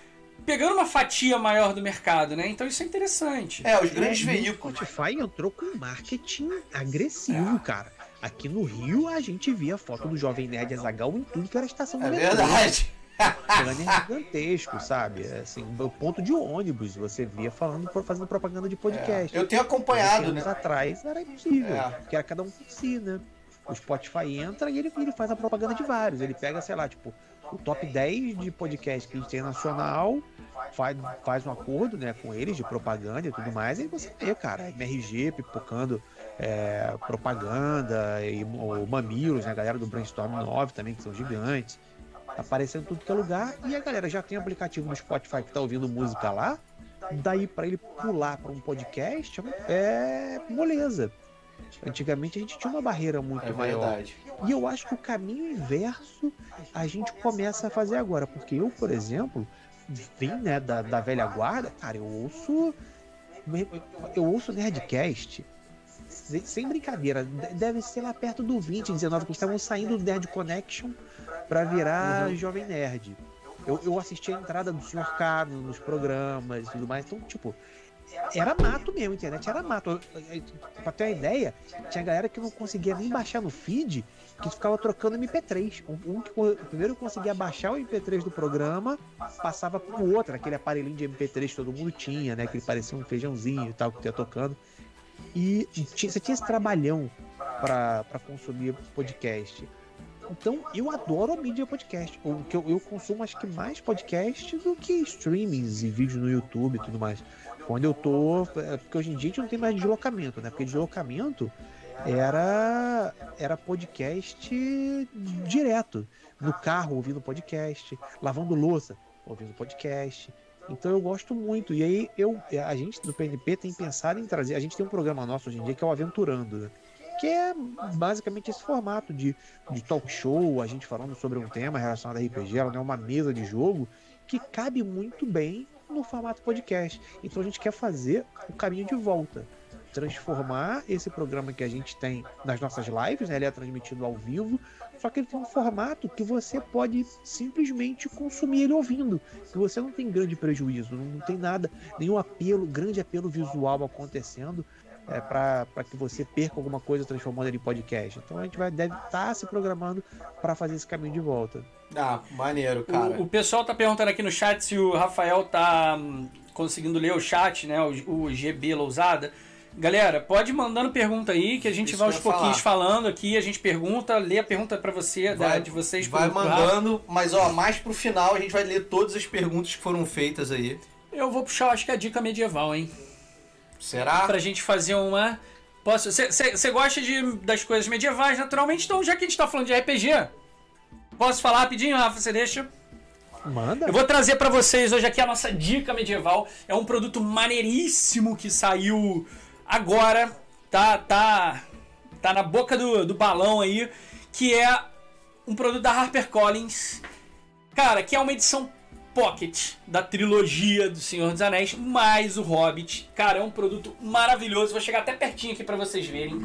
pegando uma fatia maior do mercado, né? Então isso é interessante. É, os grandes É, e o veículos. Spotify entrou com marketing agressivo, cara. Aqui no Rio, a gente via foto do Jovem Nerd Azagal em tudo que era estação É do metrô. verdade. Banner gigantesco, sabe? Assim, o ponto de ônibus, você via falando, fazendo propaganda de podcast. É, Eu tenho acompanhado, anos né? atrás era impossível, É. porque era cada um por si, né? O Spotify entra e ele, ele faz a propaganda de vários. Ele pega, sei lá, tipo, o top 10 de podcast que a gente tem nacional, faz, faz um acordo né, com eles de propaganda e tudo mais, e você vê, cara, MRG pipocando é, propaganda, e o Mamilos, né, a galera do Brainstorm 9 também, que são gigantes. Tá aparecendo tudo que é lugar, e a galera já tem aplicativo no Spotify que tá ouvindo música lá, daí para ele pular para um podcast é moleza. Antigamente a gente tinha uma barreira muito É maior. verdade. E eu acho que o caminho inverso a gente começa a fazer agora. Porque eu, por exemplo, vim né, da, da velha guarda, cara, eu ouço. Eu ouço Nerdcast. Sem, brincadeira, de- deve ser lá perto do 20, 19, que estavam saindo do Nerd Connection pra virar Jovem Nerd. Eu, eu assisti a entrada do Sr. K nos programas e tudo mais. Então, tipo, era mato mesmo, a internet era mato. Pra ter uma ideia, tinha galera que não conseguia nem baixar no feed, que ficava trocando MP3. Um, que co- primeiro conseguia baixar o MP3 do programa, passava pro outro, aquele aparelhinho de MP3 que todo mundo tinha, né? Que ele parecia um feijãozinho e tal, que ia tocando. E tinha- você tinha esse trabalhão pra pra consumir podcast. Então, eu adoro a mídia podcast. O que eu, eu consumo, acho que mais podcast do que streamings e vídeos no YouTube e tudo mais. Quando eu tô. é, Porque hoje em dia a gente não tem mais deslocamento, né? Porque deslocamento era, era podcast direto. No carro, ouvindo podcast. Lavando louça, ouvindo podcast. Então eu gosto muito. E aí eu, a gente do PNP tem pensado em trazer. A gente tem um programa nosso hoje em dia que é o Aventurando, né? Que é basicamente esse formato de, de talk show, a gente falando sobre um tema relacionado a RPG, ela é uma mesa de jogo que cabe muito bem no formato podcast. Então a gente quer fazer o caminho de volta. Transformar esse programa que a gente tem nas nossas lives, né? Ele é transmitido ao vivo, só que ele tem um formato que você pode simplesmente consumir ele ouvindo. Que você não tem grande prejuízo, não tem nada, nenhum apelo, grande apelo visual acontecendo é, para que você perca alguma coisa transformando ele em podcast. Então a gente vai deve estar se programando para fazer esse caminho de volta. Ah, maneiro, cara. O, o pessoal tá perguntando aqui no chat se o Rafael tá hum, conseguindo ler o chat, né? O, o GB Lousada. Galera, pode ir mandando pergunta aí, que a gente Isso vai aos pouquinhos falar. falando aqui, a gente pergunta, lê a pergunta pra você, da, de vocês. vai mandando, mas ó, mais pro final a gente vai ler todas as perguntas que foram feitas aí. Eu vou puxar, acho que a dica medieval, hein? Será? Pra gente fazer uma. Posso. Você gosta de, das coisas medievais, naturalmente, então já que a gente tá falando de RPG, posso falar rapidinho, Rafa? Você deixa? Manda. Eu vou trazer pra vocês hoje aqui a nossa dica medieval. É um produto maneiríssimo que saiu agora. Tá, tá, tá na boca do, do balão aí. Que é um produto da HarperCollins. Cara, que é uma edição pocket da trilogia do Senhor dos Anéis, mais o Hobbit. Cara, é um produto maravilhoso. Vou chegar até pertinho aqui pra vocês verem.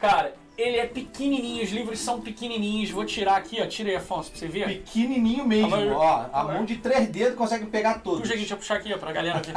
Cara, ele é pequenininho, os livros são pequenininhos. Vou tirar aqui, ó. Tira aí, Afonso, pra você ver. Pequenininho mesmo, mas- ó. A mão de três dedos consegue pegar todos. Puxa aqui, deixa eu puxar aqui, ó, pra galera ver.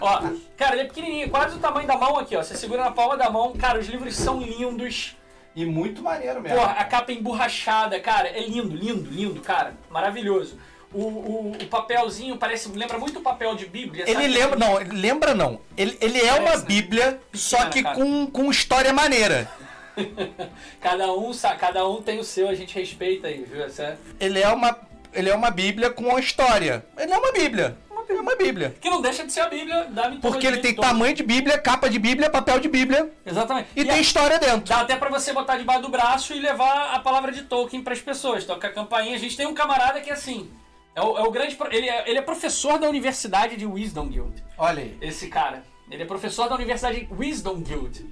ó, cara, ele é pequenininho, quase o tamanho da mão aqui, ó. Você segura na palma da mão. Cara, os livros são lindos. E muito maneiro mesmo. Porra, a capa é emborrachada, cara. É lindo, lindo, lindo, cara. Maravilhoso. O, o, o papelzinho parece, lembra muito o papel de Bíblia, Ele sabe? lembra, não, lembra não. Ele, ele é uma Parece, né? bíblia, só que com, com história maneira. Cada um, cada um tem o seu, a gente respeita aí, viu? Essa é- Ele é uma, ele é uma bíblia com uma história. Ele é uma bíblia. É uma bíblia. Que não deixa de ser a Bíblia da mitologia. Porque ele tem tamanho de bíblia, capa de bíblia, papel de bíblia Exatamente. e, E tem a- história dentro. Dá até pra você botar debaixo do braço e levar a palavra de Tolkien pras pessoas. Toca a campainha. A gente tem um camarada que é assim. É o, é o grande. Ele é, ele é professor da Universidade de Wisdom Guild. Olha aí. Esse cara. Ele é professor da Universidade Wisdom Guild.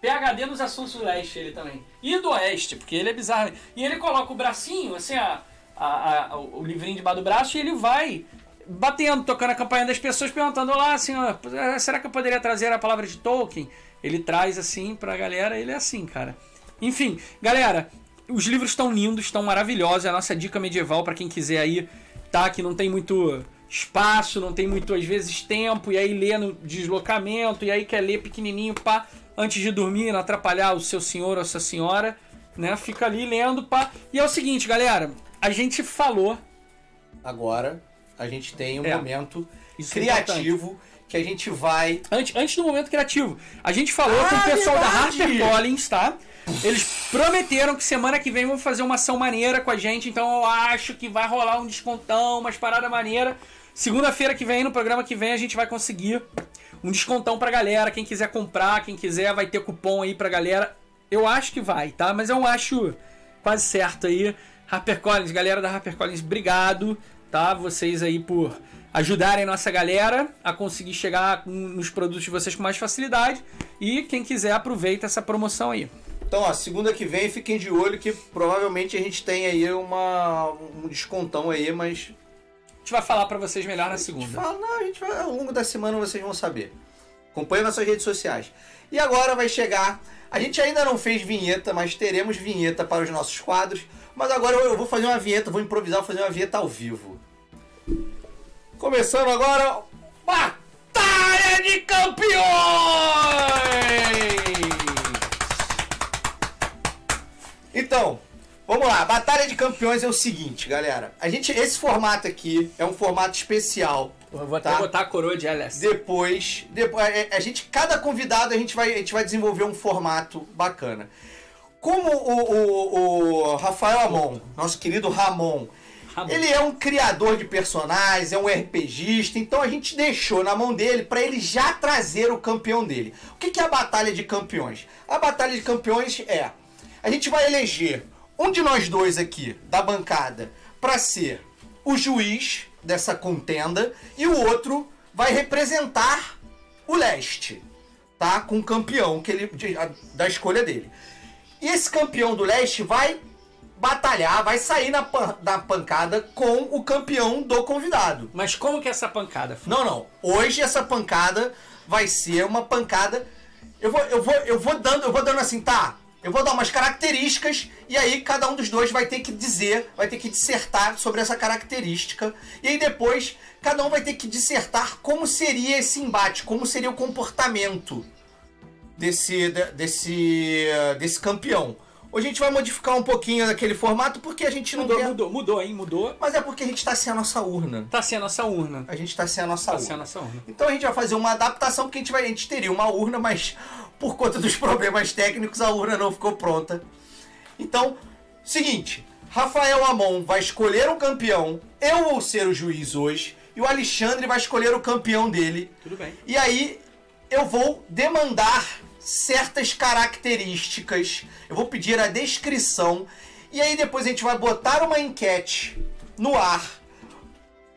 PHD nos assuntos do leste, ele também. E do oeste, porque ele é bizarro. E ele coloca o bracinho, assim, a, a- a- o livrinho debaixo do braço, e ele vai batendo, tocando a campanha das pessoas, perguntando lá, assim, ó, "Eh, será que eu poderia trazer a palavra de Tolkien? Ele traz assim pra galera, ele é assim, cara. Enfim, galera, os livros estão lindos, estão maravilhosos. É a nossa dica medieval pra quem quiser aí, tá? Que não tem muito espaço, não tem muito, às vezes, tempo, e aí lê no deslocamento, e aí quer ler pequenininho, pá, antes de dormir, não atrapalhar o seu senhor ou a sua senhora, né? Fica ali lendo, pá. E é o seguinte, galera, a gente falou Agora, a gente tem um É. momento é criativo que a gente vai. Antes, antes do momento criativo, a gente falou Ah, com o pessoal verdade! da HarperCollins, tá? Eles prometeram que semana que vem vão fazer uma ação maneira com a gente, então eu acho que vai rolar um descontão, umas paradas maneiras. Segunda-feira que vem, no programa que vem, a gente vai conseguir um descontão pra galera. Quem quiser comprar, quem quiser, vai ter cupom aí pra galera. Eu acho que vai, tá? Mas eu acho quase certo aí. HarperCollins, galera da HarperCollins, obrigado, tá? Vocês aí por ajudarem nossa galera a conseguir chegar nos produtos de vocês com mais facilidade. E quem quiser, aproveita essa promoção aí. Então, ó, segunda que vem, fiquem de olho que provavelmente a gente tem aí uma, um descontão aí, mas. A gente vai falar pra vocês melhor na segunda. fala, não, a gente vai, ao longo da semana vocês vão saber. Acompanhe nossas redes sociais. E agora vai chegar. A gente ainda não fez vinheta, mas teremos vinheta para os nossos quadros. Mas agora eu eu vou fazer uma vinheta, vou improvisar, vou fazer uma vinheta ao vivo. Começando agora. Batalha de Campeões! Então, vamos lá. Batalha de Campeões é o seguinte, galera. A gente, esse formato aqui é um formato especial. Eu vou até Tá. botar a coroa de LS. Depois, depois a, a gente, cada convidado a gente vai, a gente vai desenvolver um formato bacana. Como o, o, o Rafael Amon, nosso querido Ramon, Ramon. ele é um criador de personagens, é um RPGista, então a gente deixou na mão dele para ele já trazer o campeão dele. O que que é a batalha de campeões? A batalha de campeões é a gente vai eleger um de nós dois aqui da bancada para ser o juiz dessa contenda e o outro vai representar o leste, tá? Com o campeão que ele de- a- da escolha dele. E esse campeão do leste vai batalhar, vai sair na, pan- da pancada com o campeão do convidado. Mas como que é essa pancada? Não, não. Hoje essa pancada vai ser uma pancada. Eu vou, eu vou, eu vou dando, eu vou dando assim, tá? Eu vou dar umas características e aí cada um dos dois vai ter que dizer, vai ter que dissertar sobre essa característica. E aí depois cada um vai ter que dissertar como seria esse embate, como seria o comportamento desse de- desse desse campeão. Hoje a gente vai modificar um pouquinho daquele formato porque a gente não Mudou, quer, mudou, mudou, hein? Mudou. mas é porque a gente tá sem a nossa urna. Tá sendo a nossa urna. A gente tá sem a nossa Tá urna. sendo a nossa urna. Então a gente vai fazer uma adaptação, porque a gente, vai, a gente teria uma urna, mas por conta dos problemas técnicos a urna não ficou pronta. Então, seguinte, Rafael Amon vai escolher um campeão, eu vou ser o juiz hoje, e o Alexandre vai escolher o campeão dele. Tudo bem. E aí eu vou demandar certas características, eu vou pedir a descrição, e aí depois a gente vai botar uma enquete no ar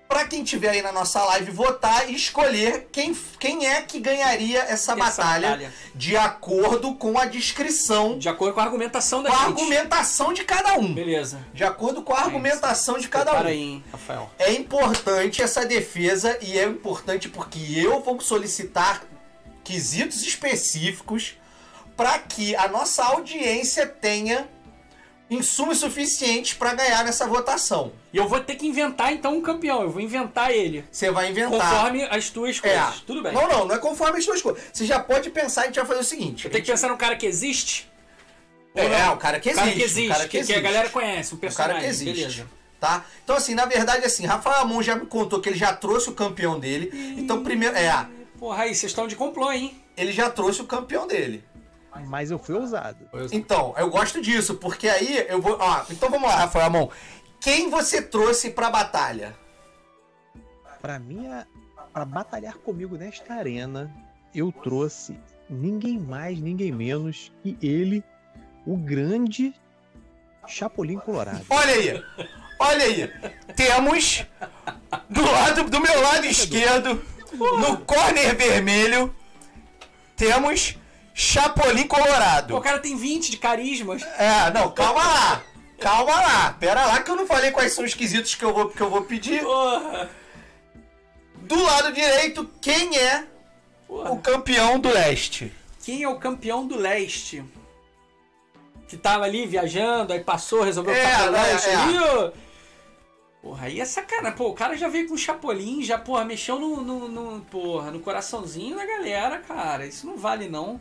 para quem tiver aí na nossa live votar e escolher quem, quem é que ganharia essa, batalha, batalha. de acordo com a descrição, De acordo com a argumentação da com a gente. argumentação de cada um. Beleza. De acordo com a argumentação de cada Para um. aí, hein, Rafael. É importante essa defesa e é importante porque eu vou solicitar quesitos específicos para que a nossa audiência tenha insumos suficientes para ganhar nessa votação. E eu vou ter que inventar então um campeão. Eu vou inventar ele. Você vai inventar. Conforme as tuas coisas. É. Tudo bem. Não, não, não é conforme as suas coisas. Você já pode pensar, a gente vai fazer o seguinte. Eu tenho que pensar num cara que existe. É, é, o cara que O existe. cara que existe, o cara que, que a galera conhece, O personagem. cara que existe. Beleza. Tá? Então, assim, na verdade, assim, Rafael Amon já me contou que ele já trouxe o campeão dele. Então, primeiro. É, Porra, aí, vocês estão de complô, hein? ele já trouxe o campeão dele. Mas eu fui ousado. Então, eu gosto disso, porque aí eu vou. Ó, então vamos lá, Rafael Amon. Quem você trouxe pra batalha? Pra mim, a- pra batalhar comigo nesta arena, eu trouxe ninguém mais, ninguém menos que ele, o grande Chapolin Colorado. Olha aí! Olha aí! Temos do lado do meu lado esquerdo, no corner vermelho, temos Chapolin Colorado. O cara tem 20 de carismas. É, não, calma lá. Calma lá. Pera lá que eu não falei quais são os quesitos que eu vou, que eu vou pedir. Porra. Do lado direito, quem é Porra. o campeão do leste? Quem é o campeão do leste? Que tava ali viajando, aí passou, resolveu É, ficar né, leste é. ó. Porra, aí é sacanagem. Pô, o cara já veio com o Chapolin, já, porra, mexeu no, no, no- porra, no coraçãozinho da galera, cara. Isso não vale, não.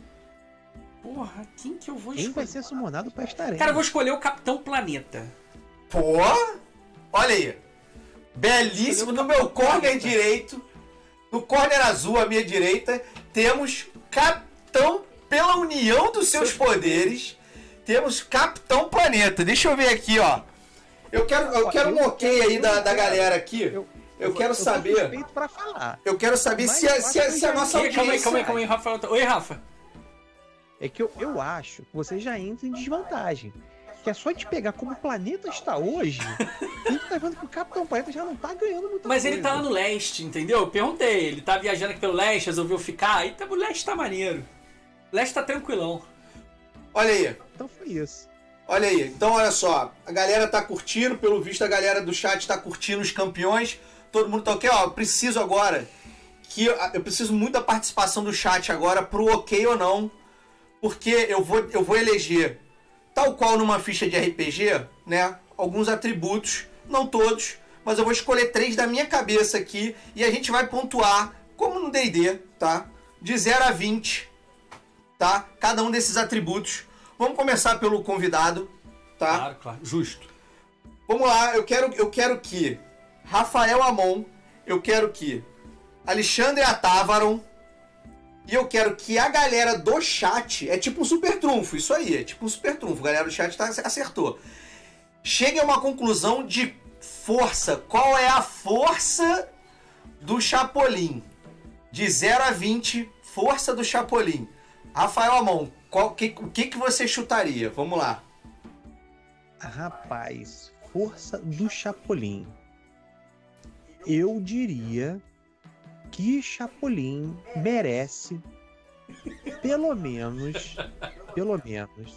Porra, quem que eu vou Quem vai escolher? ser summonado pra esta arena? Cara, eu vou escolher o Capitão Planeta. Pô, olha aí. Belíssimo. No meu corner direito, no corner azul à minha direita, temos Capitão pela união dos seus poderes. Temos Capitão Planeta. Deixa eu ver aqui, ó. Eu quero, eu quero um ok aí da, eu da galera aqui. eu- Eu quero saber. suspeito pra falar. Eu quero saber Mas se a, se a, se a nossa Calma aí, calma aí, audiência. calma aí, Rafa. Oi, Rafa. É que eu, eu acho que você já entra em desvantagem. Que é só te pegar como o planeta está hoje, a gente tá vendo que o Capitão Planeta já não tá ganhando muita Mas coisa. ele tá lá no leste, entendeu? Eu perguntei. Ele tá viajando aqui pelo leste, resolveu ficar. Aí tá, o leste tá maneiro. O leste tá tranquilão. Olha aí. Então foi isso. Olha aí, então olha só, a galera tá curtindo, pelo visto a galera do chat tá curtindo os campeões, todo mundo tá ok, ó, eu preciso agora, que eu, eu preciso muito da participação do chat agora pro ok ou não, porque eu vou, eu vou eleger, tal qual numa ficha de RPG, né, alguns atributos, não todos, mas eu vou escolher três da minha cabeça aqui, e a gente vai pontuar, como no D&D, tá, de 0 a 20, tá, cada um desses atributos, Vamos começar pelo convidado, tá? Claro, claro. Justo. Vamos lá, eu quero, eu quero que Rafael Amon, eu quero que Alexandre Atávaron e eu quero que a galera do chat, é tipo um super trunfo, isso aí, é tipo um super trunfo, a galera do chat tá, acertou. Chegue a uma conclusão de força. Qual é a força do Chapolin? De 0 a 20, força do Chapolin. Rafael Amon, qual, que, o que, que você chutaria? Vamos lá. Rapaz, força do Chapolin. Eu diria que Chapolin merece pelo menos, pelo menos,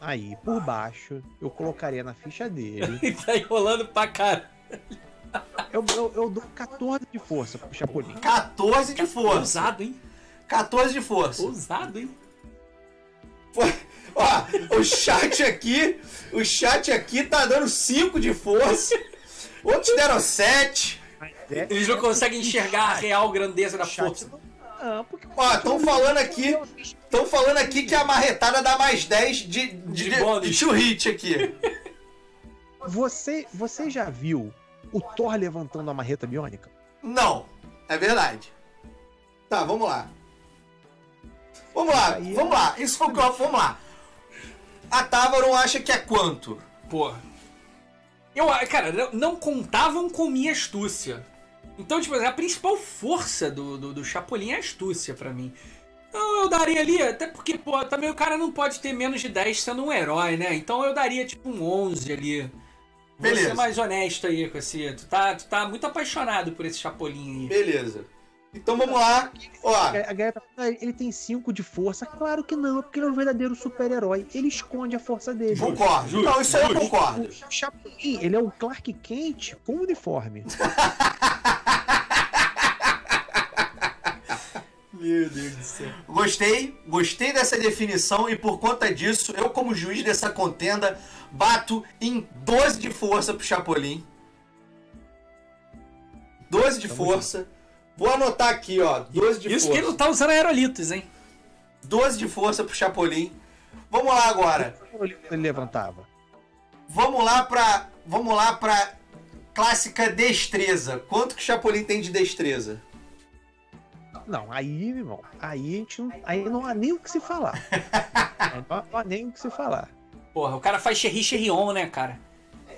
aí por baixo, eu colocaria na ficha dele. Ele tá enrolando pra cara. Eu, eu, eu dou 14 de força pro Chapolin. 14 de força. Ousado, hein? 14 de força. Ousado, hein? Ó, o chat aqui, o chat aqui tá dando 5 de força. Outros deram 7. É, Eles não conseguem enxergar a real grandeza da força. Ah, porque Ó, estão falando aqui, estão falando aqui que a marretada dá mais 10 de de, De de, aqui. Você, você já viu o Thor levantando a marreta biônica? Não, é verdade. Tá, vamos lá. Vamos lá, Aí é- vamos lá. Isso foi o que eu... Vamos lá. A Távaron acha que é quanto? Porra. Eu, cara, não contavam com minha astúcia. Então, tipo, a principal força do, do, do Chapolin é a astúcia pra mim. Então eu daria ali, até porque, pô, também o cara não pode ter menos de 10 sendo um herói, né? Então eu daria tipo um 11 ali. Vou Beleza. ser mais honesto aí com esse. Tu tá, tu tá muito apaixonado por esse Chapolin aí. Beleza. Então vamos lá. Ó, A galera tá falando, "Ah, ele tem 5 de força. Claro que não, é porque ele é um verdadeiro super-herói. Ele esconde a força dele. concordo. justo, Não, isso aí eu concordo. O Chapolin, ele é o Clark Kent com uniforme. Meu Deus do céu. Gostei, gostei dessa definição e por conta disso, eu como juiz dessa contenda, bato em 12 de força pro Chapolin. 12 de força. Vou anotar aqui, ó, 12 de Isso força. que ele não tá usando aerolitos, hein? 12 de força pro Chapolin. Vamos lá agora. Ele levantava. Vamos lá pra, vamos lá pra clássica destreza. Quanto que o Chapolin tem de destreza? Não, aí, meu irmão, aí a gente não, aí não há nem o que se falar. não, há nem o que se falar. Porra, o cara faz Cherry Cherrion, né, cara?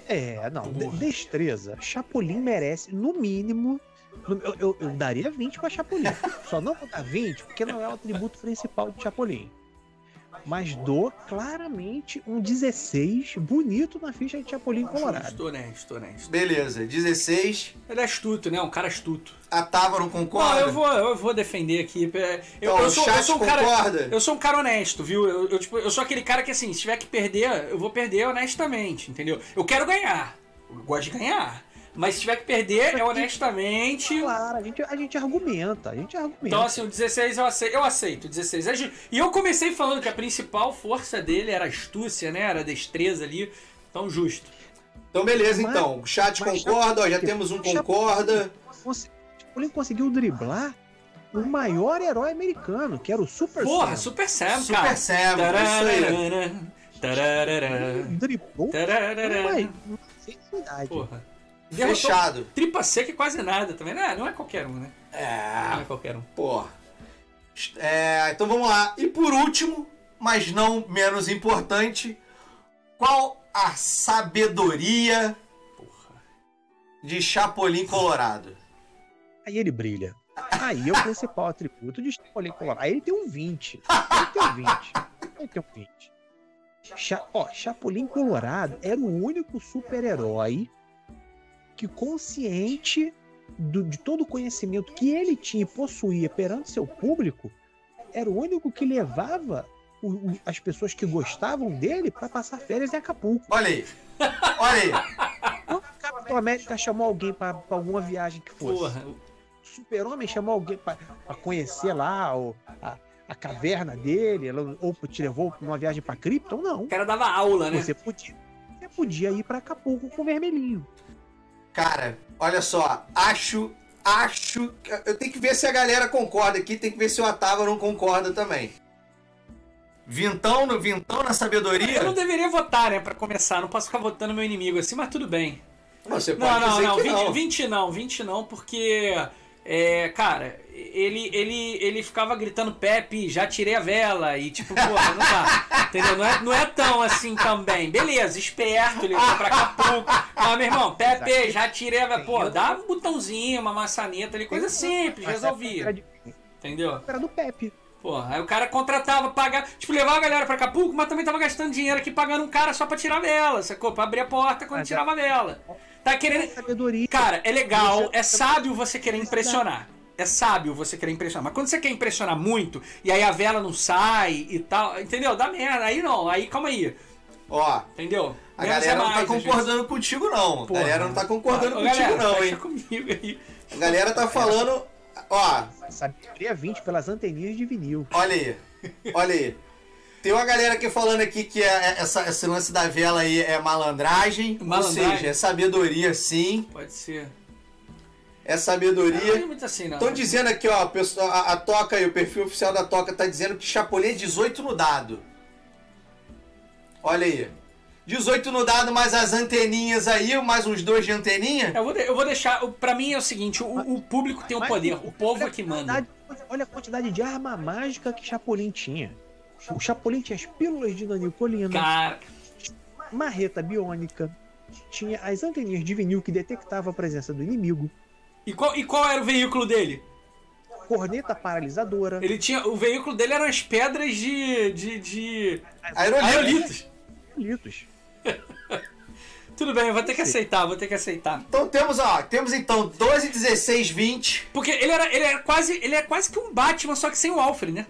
É, não, de- destreza. Chapolin merece, no mínimo. Eu, eu- eu daria 20 pra Chapolin. Só não vou dar 20 porque não é o atributo principal de Chapolin. Mas dou claramente um 16 bonito na ficha de Chapolin Colorado. Estou honesto, honesto. Beleza, 16. Ele é astuto, né? Um cara astuto. A Távaron Não, concorda? eu vou, eu vou defender aqui. É, Eu, Então, eu o sou, chat eu sou um cara. concorda? Eu sou um cara honesto, viu? Eu, eu, tipo, eu sou aquele cara que, assim, se tiver que perder, eu vou perder honestamente, entendeu? Eu quero ganhar. Eu gosto de ganhar. Mas se tiver que perder, é honestamente. Claro, a gente, a gente argumenta, a gente argumenta. Então, assim, o 16 eu aceito. Eu aceito, o 16 é E eu comecei falando que a principal força dele era astúcia, né? Era destreza ali. Então, justo. Então, beleza, Mas- então. O chat concorda, ó, já temos um concorda. Cons- Chapolin conseguiu driblar o maior herói americano, que era o Super Porra, Sam. Super Sam, Super cara. Sam, isso aí. Tararara, tararara, Driblou tararara. uma sensibilidade. Porra. Derrotou Fechado. Tripa seca e quase nada também. Não é, não é qualquer um, né? Não É, é qualquer um. porra. É, então vamos lá. E por último, mas não menos importante, qual a sabedoria Porra. de Chapolin Colorado? Aí ele brilha. Aí é o principal atributo de Chapolin Colorado. Aí ele tem um 20. Ele tem um 20. Ele tem um 20. Cha ó, Chapolin Colorado era o único super-herói que, consciente do- de todo o conhecimento que ele tinha e possuía perante seu público, era o único que levava o- o- as pessoas que gostavam dele para passar férias em Acapulco. Olha aí. Olha aí. Quando o Capitão América chamou alguém para alguma viagem que fosse, Porra. Super-Homem chamou alguém para conhecer lá o- a, a caverna dele, ela- ou te levou pra uma viagem para Krypton, não. O cara dava aula, né? Você podia, você podia ir para Acapulco com o vermelhinho. Cara, olha só. Acho. Acho. Eu tenho que ver se a galera concorda aqui. Tem que ver se o Otávio não concorda também. Vintão, no, vintão na sabedoria? Eu não deveria votar, né? Pra começar. Não posso ficar votando meu inimigo assim, mas tudo bem. Você pode Não, não, dizer não. que 20 não. 20 não, 20 não, porque. É, cara, ele, ele, ele ficava gritando Pepe, já tirei a vela, e tipo, porra, não dá. Entendeu? Não é, não é tão assim também. Beleza, esperto, ele foi pra Acapulco. Mas, meu irmão, Pepe, já tirei a vela. Pô, dá um botãozinho, uma maçaneta ali, coisa simples, Era, resolvia. de- Entendeu? era do Pepe. Porra, aí o cara contratava, pagava, tipo, levava a galera pra Acapulco, mas também tava gastando dinheiro aqui pagando um cara só pra tirar a vela, sacou? Pra abrir a porta quando Mas é- tirava a vela. Tá querendo. Sabedoria. Cara, é legal, é sábio você querer impressionar. É sábio você querer impressionar. Mas quando você quer impressionar muito, e aí a vela não sai e tal, entendeu? Dá merda. Aí não, aí calma aí. Ó, Entendeu? a Menos galera é não tá mais, às concordando contigo, não. A Porra. galera não tá concordando contigo, galera, não, hein? comigo aí. A galera tá falando. Ó, Sabedoria 20 pelas anteninhas de vinil. olha aí. Olha aí. Tem uma galera aqui falando aqui que é- é- essa, esse lance da vela aí é malandragem. Malandragem. Ou seja, é sabedoria sim. Pode ser. É Não sabedoria. é muito assim, não. Estão dizendo aqui, ó, a, pessoa- a, a Toca aí, o perfil oficial da Toca tá dizendo que Chapolin é 18 no dado. Olha aí. 18 no dado, mais as anteninhas aí, mais uns dois de anteninha. Eu vou, de- eu vou deixar. Pra mim é o seguinte: o, o público tem o poder, o povo é que manda. Olha a quantidade de arma mágica que Chapolin tinha. O Chapolin tinha as pílulas de Danicolina, Cara, marreta biônica, tinha as anteninhas de vinil que detectava a presença do inimigo, e qual, e qual era o veículo dele? corneta paralisadora, Ele tinha. O veículo dele eram as pedras de. de. de. Aerolito. aerolitos. Tudo bem, eu vou ter que aceitar, vou ter que aceitar. Então temos, ó, temos então 12, 16, 20. Porque ele era, ele era quase. Ele é quase que um Batman, só que sem o Alfred, né?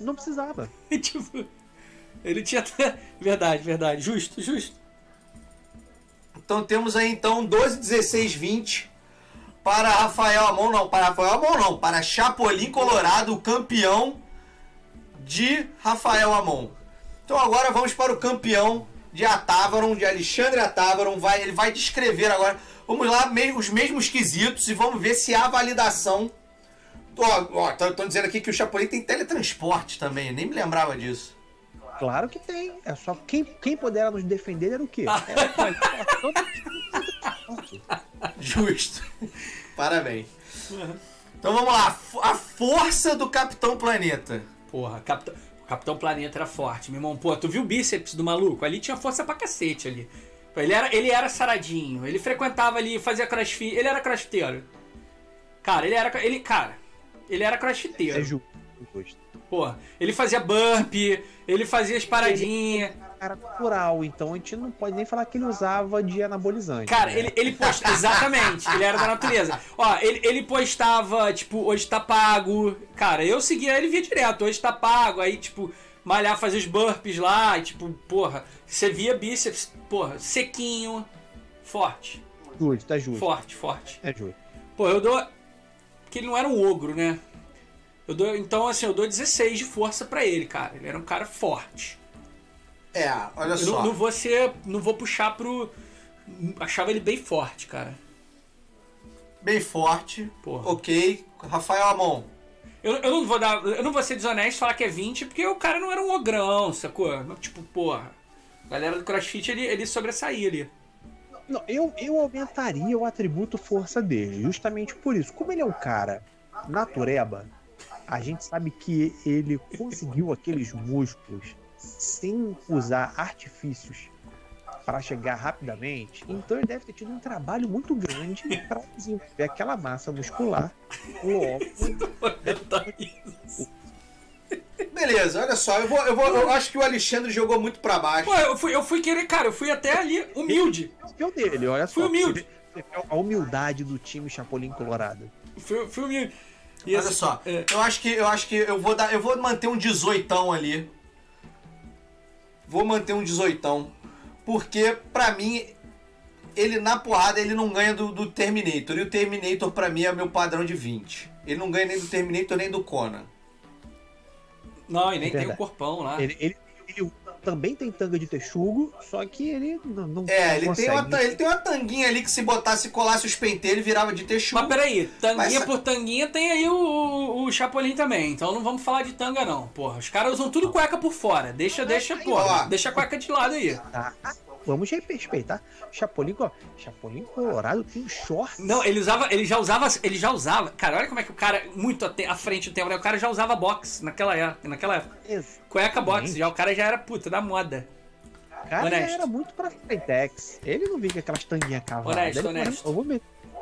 Não precisava. tipo. Ele tinha até. Verdade, verdade. Justo, justo. Então temos aí então 12, 16, 20 para Rafael Amon, não, para Rafael Amon não, para Chapolin Colorado, o campeão de Rafael Amon. Então agora vamos para o campeão de Atávaron, de Alexandre Atávaron, vai, ele vai descrever agora. Vamos lá, me- os mesmos quesitos e vamos ver se há validação. Ó, estão dizendo aqui que o Chapolin tem teletransporte também, eu nem me lembrava disso. Claro que tem. É só quem, quem pudera nos defender era o quê? Era Justo. Parabéns. Então vamos lá. A força do Capitão Planeta. Porra, Capitão, Capitão Planeta era forte, meu irmão. Pô, tu viu o bíceps do maluco? Ali tinha força pra cacete ali. Ele era, ele era saradinho, ele frequentava ali, fazia crossfit, ele era crossfiteiro. Cara, ele era. Ele, cara, ele era crossfiteiro. É justo. Porra, ele fazia burp, ele fazia as paradinhas. Cara natural, então a gente não pode nem falar que ele usava de anabolizante. Cara, né? ele, ele postava. Exatamente, ele era da natureza. Ó, ele, ele postava, tipo, hoje tá pago. Cara, eu seguia ele via direto, hoje tá pago. Aí, tipo, malhar, fazer os burpees lá. E, tipo, porra, você via bíceps, porra, sequinho, forte. Justo, tá justo. Forte, forte. É justo. Pô, eu dou. Porque ele não era um ogro, né? Eu dou, então, assim, eu dou 16 de força pra ele, cara. Ele era um cara forte. É, olha Eu só. não, não vou ser. Não vou puxar pro. Achava ele bem forte, cara. Bem forte. Porra. Ok. Rafael Amon. Eu, eu não vou dar. Eu não vou ser desonesto e falar que é 20, porque o cara não era um ogrão, sacou? Tipo, porra. A galera do CrossFit ele, ele sobressaía ali. Não, eu, eu aumentaria o atributo força dele, justamente por isso. Como ele é um cara natureba, a gente sabe que ele conseguiu aqueles músculos sem usar artifícios para chegar rapidamente. Então ele deve ter tido um trabalho muito grande para desenvolver aquela massa muscular. Logo, Beleza, olha só. Eu, vou, eu, vou, eu acho que o Alexandre jogou muito pra baixo. Pô, eu fui, eu fui querer, cara, eu fui até ali humilde. eu dele, olha só. Fui humilde. Você vê A humildade do time Chapolin Colorado. Fui, fui humilde. E Olha assim, só, é, eu acho que eu acho que eu vou dar, eu vou manter um 18 ali. Vou manter um 18 porque pra mim ele na porrada ele não ganha do, do Terminator. E o Terminator pra mim é meu padrão de 20. Ele não ganha nem do Terminator nem do Conan. Não, e nem É tem o corpão lá. Ele- ele também tem tanga de texugo, só que ele não, não É, ele tem, uma, ele tem uma tanguinha ali que se botasse e colasse os penteiros virava de texugo. Mas peraí, tanguinha Mas- por tanguinha tem aí o, o, o Chapolin também. Então não vamos falar de tanga, não. Porra, os caras usam tudo cueca por fora. Deixa, deixa, porra. ó. Deixa a cueca de lado aí. Vamos respeitar. Chapolin, Chapolin Colorado tem um short. Não, ele usava, ele já usava, ele já usava. Cara, olha como é que o cara, muito à te- à frente do tempo, né? O cara já usava box naquela época. Naquela época. Cueca box, já o cara já era puta da moda. Cara Honesto. era muito pra Frentex. Ele não vinha com aquelas tanguinhas cavadas. Honesto, Ele- honesto. Eu vou,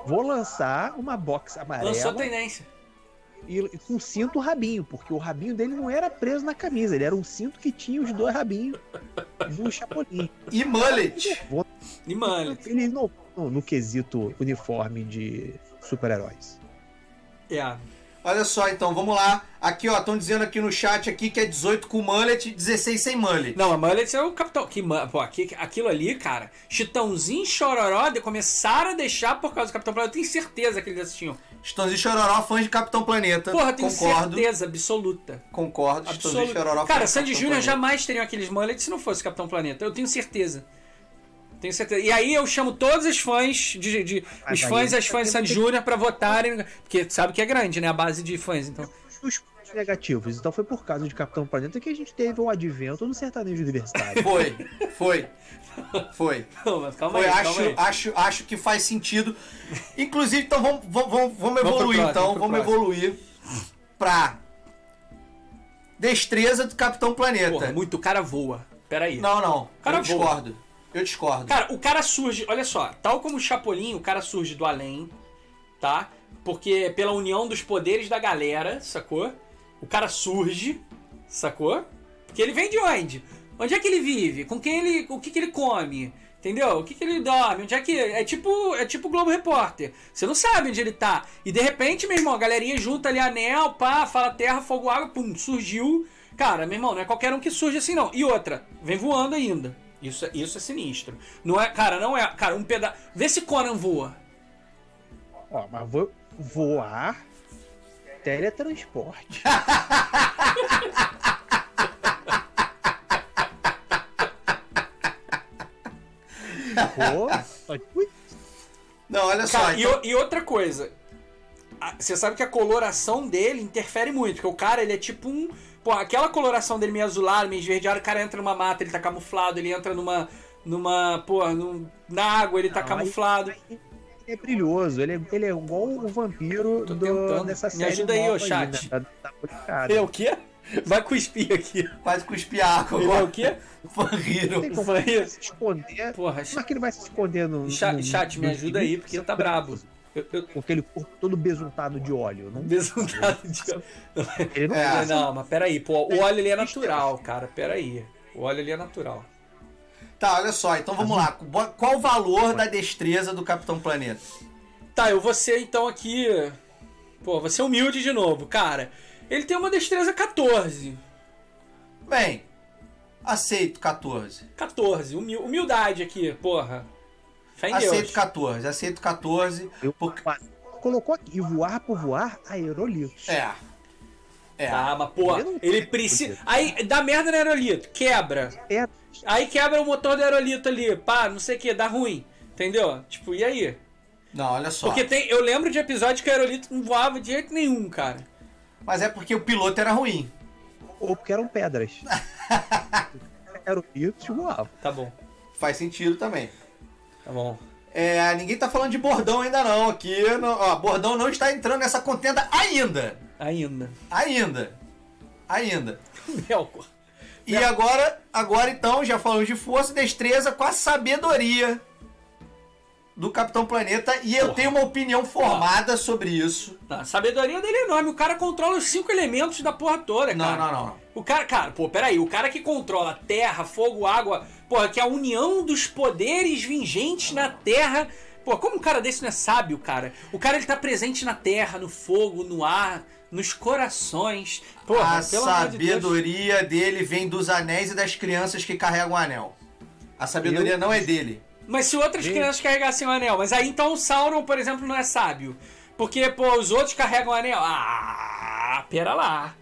vou lançar uma box amarela Lançou tendência. E, e com cinto rabinho, porque o rabinho dele não era preso na camisa, ele era um cinto que tinha os dois rabinhos do Chapolin. E mullet. E mano, ele no, no, no quesito uniforme de super-heróis. é. Olha só, então, vamos lá. Aqui, ó, estão dizendo aqui no chat aqui que é 18 com mullet e 16 sem mullet. Não, a Mullet é o capitão. Que, pô, aqui- aquilo ali, cara, Chitãozinho e Chororó de- começaram a deixar por causa do Capitão Planeta. Eu tenho certeza que eles assistiam. Estãozinho e Chororó, fãs de Capitão Planeta. Porra, tenho concordo, certeza absoluta. concordo. E Absoluta. Chororó, Cara, fãs de Sandy Capitão Júnior Planeta. jamais teriam aqueles mullets se não fosse Capitão Planeta. Eu tenho certeza. Tenho certeza. E aí eu chamo todos os fãs, de, de- Mas os aí fãs e as fãs de Sandy Júnior pra votarem. Porque sabe que é grande, né? A base de fãs. Então. Os negativos. Então foi por causa de Capitão Planeta que a gente teve o advento do sertanejo universitário. Foi, foi. Foi. Não, mas calma Foi, aí, acho, calma aí. acho, acho que faz sentido. Inclusive, então vamos, vamos, vamos, vamos evoluir, próximo, então. Vamos próximo. evoluir pra destreza do Capitão Planeta. Porra, muito cara voa. Pera aí. Não, não. Cara, eu discordo. Eu discordo. Cara, o cara surge, olha só, tal como o Chapolin, o cara surge do além, tá? Porque pela união dos poderes da galera, sacou? O cara surge, sacou? Porque ele vem de onde? Onde é que ele vive? Com quem ele, o que que ele come? Entendeu? O que, que ele dorme? Onde é que. É tipo, é tipo Globo Repórter. Você não sabe onde ele tá. E de repente, meu irmão, a galerinha junta ali anel, pá, fala terra, fogo, água, pum, surgiu. Cara, meu irmão, não é qualquer um que surge assim, não. E outra, vem voando ainda. Isso, é- isso é sinistro. Não é, cara, não é. Cara, um pedaço. Vê se Conan voa. Ó, mas vo voar, teletransporte. Pô, ui, Não, olha só. Cara, e, então- o- e outra coisa. Você sabe que a coloração dele interfere muito, porque o cara, ele é tipo um. Pô, aquela coloração dele meio azulado, meio esverdeado, o cara entra numa mata, ele tá camuflado, ele entra numa. numa. Pô, num- na água, ele tá Não, camuflado. ele é brilhoso, ele é, ele é igual o vampiro Tô do, tentando. dessa Me série. ajuda aí, ô, chat. né, da molecada. É o quê? Vai cuspir aqui. Quase cuspi água Ele é agora. o quê? Vai- ele se esconder. Porra, Como é que ele vai se esconder no. Chat, no- chat, me ajuda aí, porque tá brabo. Eu, eu, Com aquele corpo todo besuntado de óleo. Não, besuntado de... ele não É. Não, não, mas peraí, pô, o óleo ali é natural, cara, peraí. O óleo ali é natural. Tá, olha só, então vamos lá. Bo- Qual o valor da destreza do Capitão Planeta? Tá, eu vou ser então aqui. Pô, vou ser humilde de novo, cara. Ele tem uma destreza 14. Bem, aceito 14. 14, humil- humildade aqui, porra. Fé em Deus. Aceito 14, aceito 14. Eu- Porque... Colocou aqui, e voar por voar, aerolitos. É. É. Tá, mas pô, Ele precisa. Aí dá merda no aerolito, quebra. É, Aí quebra o motor do aerolito ali, pá, não sei o que, dá ruim. Entendeu? Tipo, e aí? Não, olha só. Porque tem, eu lembro de episódio que o aerolito não voava de jeito nenhum, cara. Mas é porque o piloto era ruim. ou porque eram pedras. aerolitos voavam. Tá bom, Faz sentido também. tá bom. É, ninguém tá falando de bordão ainda não. Aqui, não- ó, bordão não está entrando nessa contenda ainda. Ainda. Ainda. Ainda. Melkor. E agora, agora então, já falamos de força e destreza com a sabedoria do Capitão Planeta. E eu Porra. tenho uma opinião formada sobre isso. Tá, a sabedoria dele é enorme. O cara controla os cinco elementos da porra toda, cara. não, não, não. O cara, cara, pô, peraí, o cara que controla terra, fogo, água, porra, que é a união dos poderes vingentes na terra. Pô, como um cara desse não é sábio, cara? O cara ele tá presente na terra, no fogo, no ar, nos corações. Porra, a pelo amor de sabedoria dele vem dos anéis e das crianças que carregam o anel. A sabedoria Eu- não é dele. Mas se outras crianças carregassem o anel, mas aí então o Sauron, por exemplo, não é sábio. Porque, pô, os outros carregam o anel. Ah, pera lá.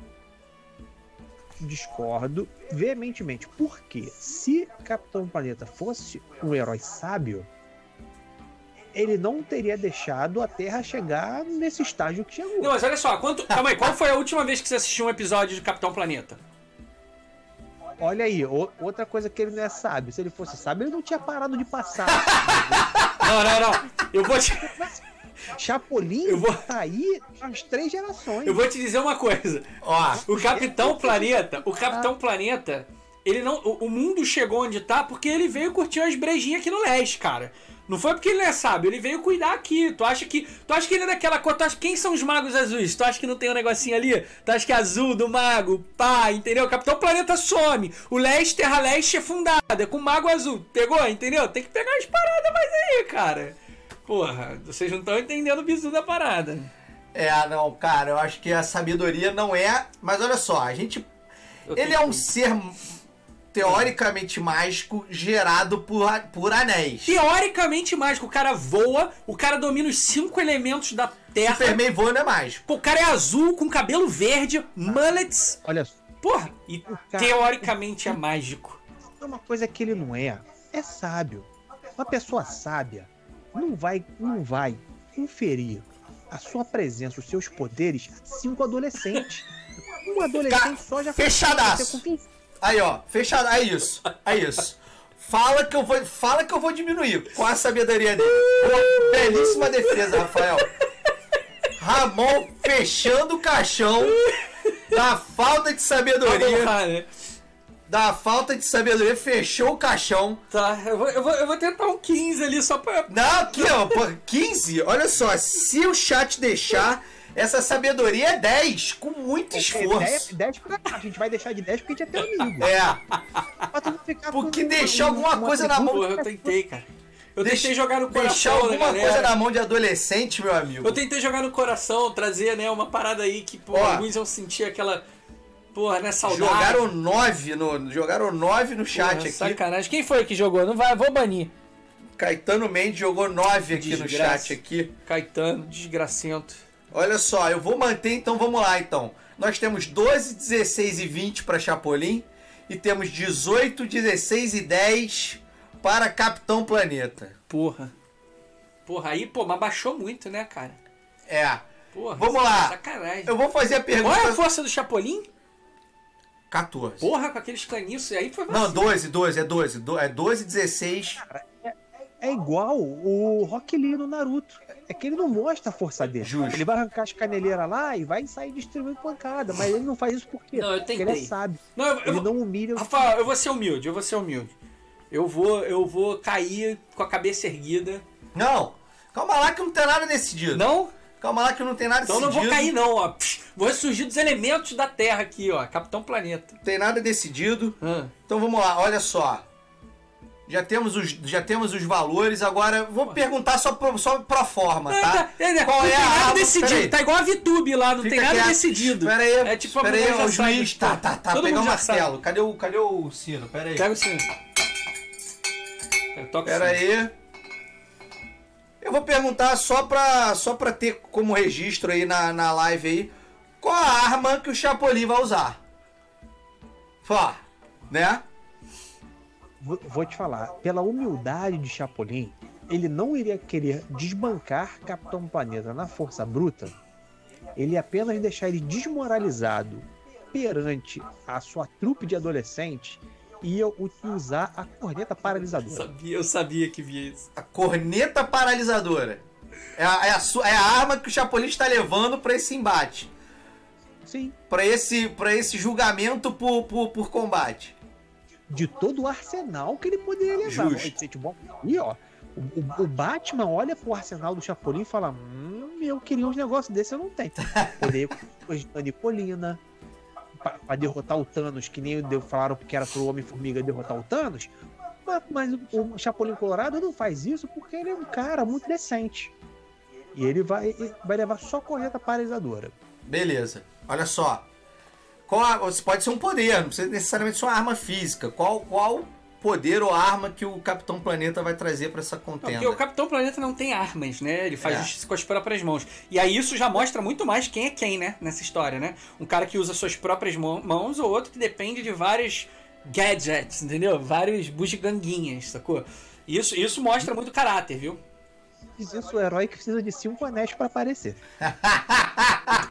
Discordo veementemente. Porque se Capitão Planeta fosse um herói sábio, ele não teria deixado a Terra chegar nesse estágio que chegou. Não, mas olha só, quanto... calma aí, qual foi a última vez que você assistiu um episódio de Capitão Planeta? Olha aí, o- outra coisa que ele não é sábio. Se ele fosse sábio, ele não tinha parado de passar. Não, não, não. Eu vou te, Chapolin Eu vou- tá aí umas três gerações. eu vou te dizer uma coisa. Ó, O Capitão Planeta, o Capitão Planeta, ele não. O, o mundo chegou onde tá porque ele veio curtir umas brejinhas aqui no leste, cara. Não foi porque ele não é sábio, ele veio cuidar aqui. Tu acha que. Tu acha que ele é daquela cor. Tu acha, quem são os magos azuis? Tu acha que não tem um negocinho ali? Tu acha que é azul do mago? Pá, entendeu? Capitão Planeta some. O leste, Terra Leste é fundada, é com mago azul. Pegou? Entendeu? Tem que pegar as paradas mais aí, cara. Porra, vocês não estão entendendo o bizu da parada. é, não, cara, eu acho que a sabedoria não é. Mas olha só, a gente. Eu Ele é um ser teoricamente mágico gerado por, por anéis. Teoricamente mágico, o cara voa, o cara domina os cinco elementos da Terra. Superman voa não é mágico. Pô, o cara é azul, com cabelo verde, mullets. Olha só, Porra, e cara- teoricamente é mágico. é uma coisa que ele não é. É sábio. Uma pessoa sábia não vai, não vai inferir a sua presença, os seus poderes a cinco adolescentes. Um adolescente só já fechadaço. com 15 Aí, ó, fechado. É isso. É isso. Fala que eu vou, fala que eu vou diminuir com a sabedoria dele. Pô, belíssima defesa, Rafael. Ramon fechando o caixão da falta de sabedoria. Porra, né? Da falta de sabedoria, fechou o caixão. Tá, eu vou, eu, vou, eu vou tentar um 15 ali só pra. Não, aqui, ó, pô, 15. Olha só, se o chat deixar, essa sabedoria é 10, com muito esforço. 10, 10 pra cá. A gente vai deixar de 10 porque a gente é teu amigo. É, Pra tu não ficar Porque com deixar alguma coisa na Porra, eu tentei, cara. Eu Deixa- tentei jogar no coração deixar alguma galera. coisa na mão de adolescente, meu amigo. Eu tentei jogar no coração, trazer, né, uma parada aí que, pô, Ó. alguns iam sentir aquela. Porra, né, saudade. Jogaram 9 no, jogaram 9 no chat Porra, aqui. Sacanagem. Quem foi que jogou? Não vai, vou banir. Caetano Mendes jogou 9 aqui no Desgraça. chat aqui. Caetano, desgracento. Olha só, eu vou manter, então vamos lá então. Nós temos 12, 16 e 20 para Chapolin e temos 18, 16 e 10 para Capitão Planeta. Porra. Porra, aí, pô, mas baixou muito, né, cara? É. Porra. Vamos lá. Sacanagem. Eu vou fazer a Qual é a pergunta força do Chapolin? 14. Porra, com aqueles caniços aí foi Não, vacilo. 12, 12, é 12. do- É 12, 16. É igual o Rock Lee no Naruto. É que ele não mostra a força dele. Justo. Ele vai arrancar as caneleiras lá e vai sair distribuindo pancada. Mas ele não faz isso por quê? Não, eu Porque ele tentei. é sábio. Não, eu, eu Ele vou- não humilha Rafael, eu vou ser humilde, eu vou ser humilde. Eu vou, eu vou cair com a cabeça erguida. Não, Calma lá que não tem nada decidido. Não? Calma lá que não tem nada Então não decidido. vou cair não, ó. Psh, Vou ressurgir dos elementos da Terra aqui, ó. Capitão Planeta. Não tem nada decidido. Ah. Então vamos lá, olha só. Já temos os, já temos os valores, agora vou perguntar só pro, só pro forma, tá? É, é, Qual não é tem a nada arma? decidido. Tá igual a VTube lá, não Fica tem nada quieto. decidido. Espera aí, É tipo a espera aí, já o juiz. Tá, tá, tá. Todo Pegar o martelo. Cadê o, cadê o sino? Pera aí. Pega o sino. Pera sino. aí. Eu vou perguntar só pra, só pra ter como registro aí na, na live aí. Qual a arma que o Chapolin vai usar? Fala, né? Vou, te falar, pela humildade de Chapolin, ele não iria querer desbancar Capitão Planeta na força bruta. Ele ia apenas deixar ele desmoralizado perante a sua trupe de adolescentes e ia usar a corneta Eu paralisadora. sabia, eu sabia que via isso. A corneta paralisadora. É a, é a é a arma que o Chapolin está levando pra esse embate. Sim, Pra esse, pra esse julgamento por, por, por combate. De todo o arsenal que ele poderia levar. Justo. Esse tipo, E ó, o, o- Batman olha pro arsenal do Chapolin e fala: Hum, eu queria uns negócios desses, eu não tenho. Poder coisa de Nicolina, pra, pra derrotar o Thanos, que nem deu- falaram que era pro Homem-Formiga derrotar o Thanos. Mas, mas o, Chapolin Colorado não faz isso porque ele é um cara muito decente. E ele vai, vai levar só corneta paralisadora. Beleza. Olha só. Qual a- você pode ser um poder, não precisa necessariamente ser uma arma física. Qual, qual poder ou arma que o Capitão Planeta vai trazer pra essa Não, contenda? porque o Capitão Planeta não tem armas, né? Ele faz É. justiça com as próprias mãos. E aí isso já mostra muito mais quem é quem, né? Nessa história, né? Um cara que usa suas próprias mão- mãos ou outro que depende de vários gadgets, entendeu? Vários bugiganguinhas, sacou? Isso, isso mostra muito caráter, viu? Diz isso o herói que precisa de cinco anéis pra aparecer.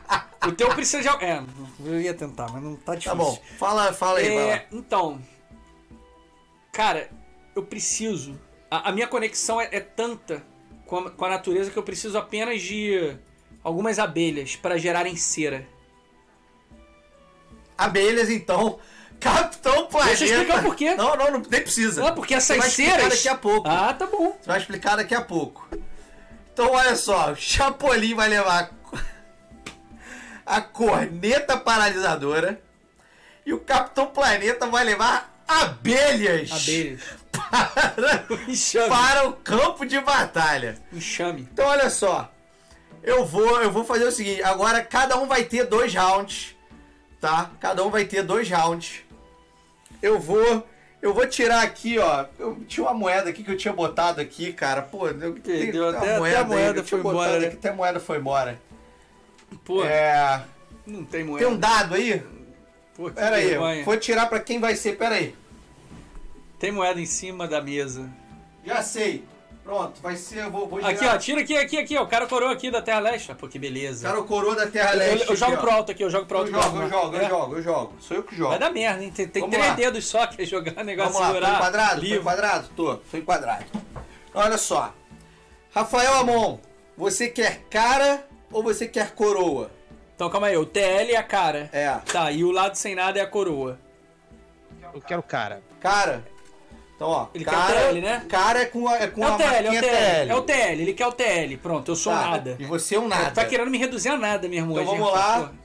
O teu precisa de. É, eu ia tentar, mas não tá Tá difícil. bom. Fala, fala aí. É, então, cara, eu preciso. A, a minha conexão é, é tanta com a, com a natureza que eu preciso apenas de algumas abelhas para gerarem cera. Abelhas, então. Capitão Planeta. Deixa eu explicar por quê. Não, não, não nem precisa. Ah, porque Você essas vai explicar ceras. daqui a pouco. Ah, tá bom. Você vai explicar daqui a pouco. Então, olha só. O Chapolin vai levar a corneta paralisadora. E o Capitão Planeta vai levar abelhas. Abelhas. Para, para o campo de batalha. Enxame. Então, olha só. Eu vou, eu vou fazer o seguinte. Agora, cada um vai ter dois rounds. Tá? Cada um vai ter dois rounds. Eu vou... Eu vou tirar aqui, ó. Eu tinha uma moeda aqui que eu tinha botado aqui, cara. Pô, eu tem deu até- até a aí moeda tinha foi embora, né? aqui, Até a moeda foi embora. Pô, É, não tem moeda. tem um dado aí? Pô, que Pera aí. Vou tirar pra quem vai ser. Pera aí. Tem moeda em cima da mesa. Já sei. Pronto, vai ser. Eu vou, vou Aqui, ó, tira aqui, aqui, aqui, ó. O cara coroa aqui da Terra Leste. Pô, que beleza. Cara, coroa da Terra eu, Leste. eu jogo aqui, pro alto aqui, eu jogo pro Eu alto. jogo, eu jogo, eu É. jogo, eu jogo. Sou eu que jogo. Vai dar merda, hein? Tem, tem três lá. dedos só que é jogar negócio Vamos lá, tô segurar. enquadrado? Tô livro. enquadrado? Tô, tô enquadrado. Olha só. Rafael Amon, você quer cara ou você quer coroa? Então calma aí, o TL é a cara. É, Tá, e o lado sem nada é a coroa. Eu quero cara. cara. Então, ó. Ele quer cara, o TL, né? Cara é com a, é com É a o TL, é o marquinha TL. É o TL, ele quer o TL. Pronto, eu sou Tá, nada. E você é um nada. Tá querendo me reduzir a nada, meu irmão. Então gente. vamos lá. Pô,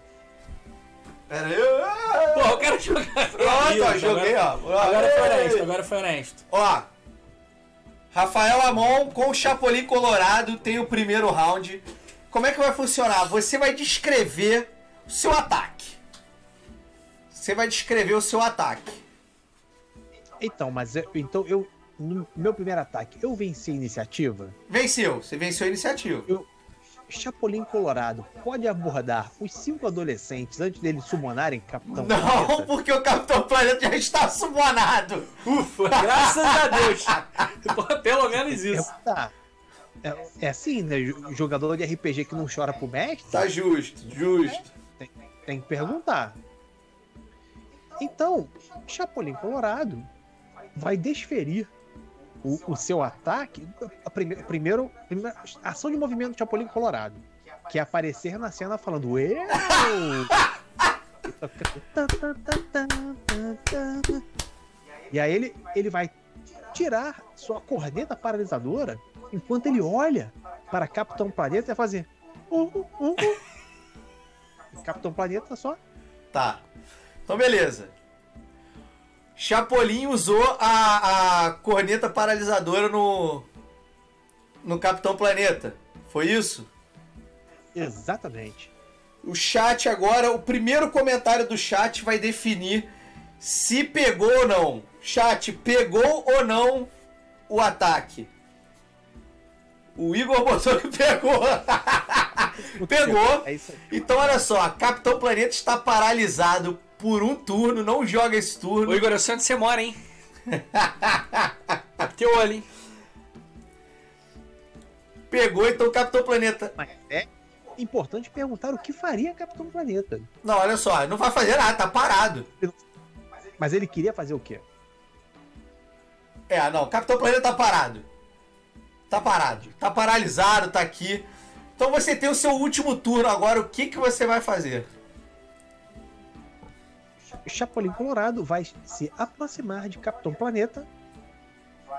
Pera aí. Pô, eu quero jogar. Pronto, ó, joguei, ó. Agora foi honesto, agora foi honesto. Ó, Rafael Amon com o Chapolin Colorado tem o primeiro round. Como é que vai funcionar? Você vai descrever o seu ataque. Você vai descrever o seu ataque. Então, mas eu, então eu. No meu primeiro ataque, eu venci a iniciativa. Venceu, você venceu a iniciativa. Chapolin Colorado pode abordar os cinco adolescentes antes deles summonarem Capitão Não, Planeta? porque o Capitão Planeta já está sumonado. Ufa, graças a Deus. Pelo menos isso. Tá. É, é assim, né? Jo- Jogador de RPG que não chora pro mestre Tá justo, justo. tem que perguntar. Então, Chapolin Colorado vai desferir o, o seu ataque. A prime, primeiro, primeira ação de movimento do Chapolin Colorado, que é aparecer na cena falando eu. E aí ele, ele vai tirar sua corneta paralisadora enquanto ele olha para Capitão Planeta ia fazer. Uh, uh, uh, uh. Capitão Planeta só. Tá. Então, beleza. Chapolin usou a, a corneta paralisadora no. No Capitão Planeta. Foi isso? Exatamente. O chat agora, o primeiro comentário do chat vai definir se pegou ou não. Chat, pegou ou não o ataque? O Igor botou que pegou. pegou. É. Então, olha só, Capitão Planeta está paralisado por um turno, não joga esse turno. Ô Igor, eu sei onde você mora, hein? Teu olho, hein? Pegou, então, Capitão Planeta. Mas é importante perguntar o que faria Capitão Planeta. Não, olha só, não vai fazer nada, tá parado. Mas ele queria fazer o quê? É, não, Capitão Planeta tá parado. Tá parado. Tá paralisado, tá aqui. Então você tem o seu último turno agora, o que, que você vai fazer? Chapolin Colorado vai se aproximar de Capitão Planeta,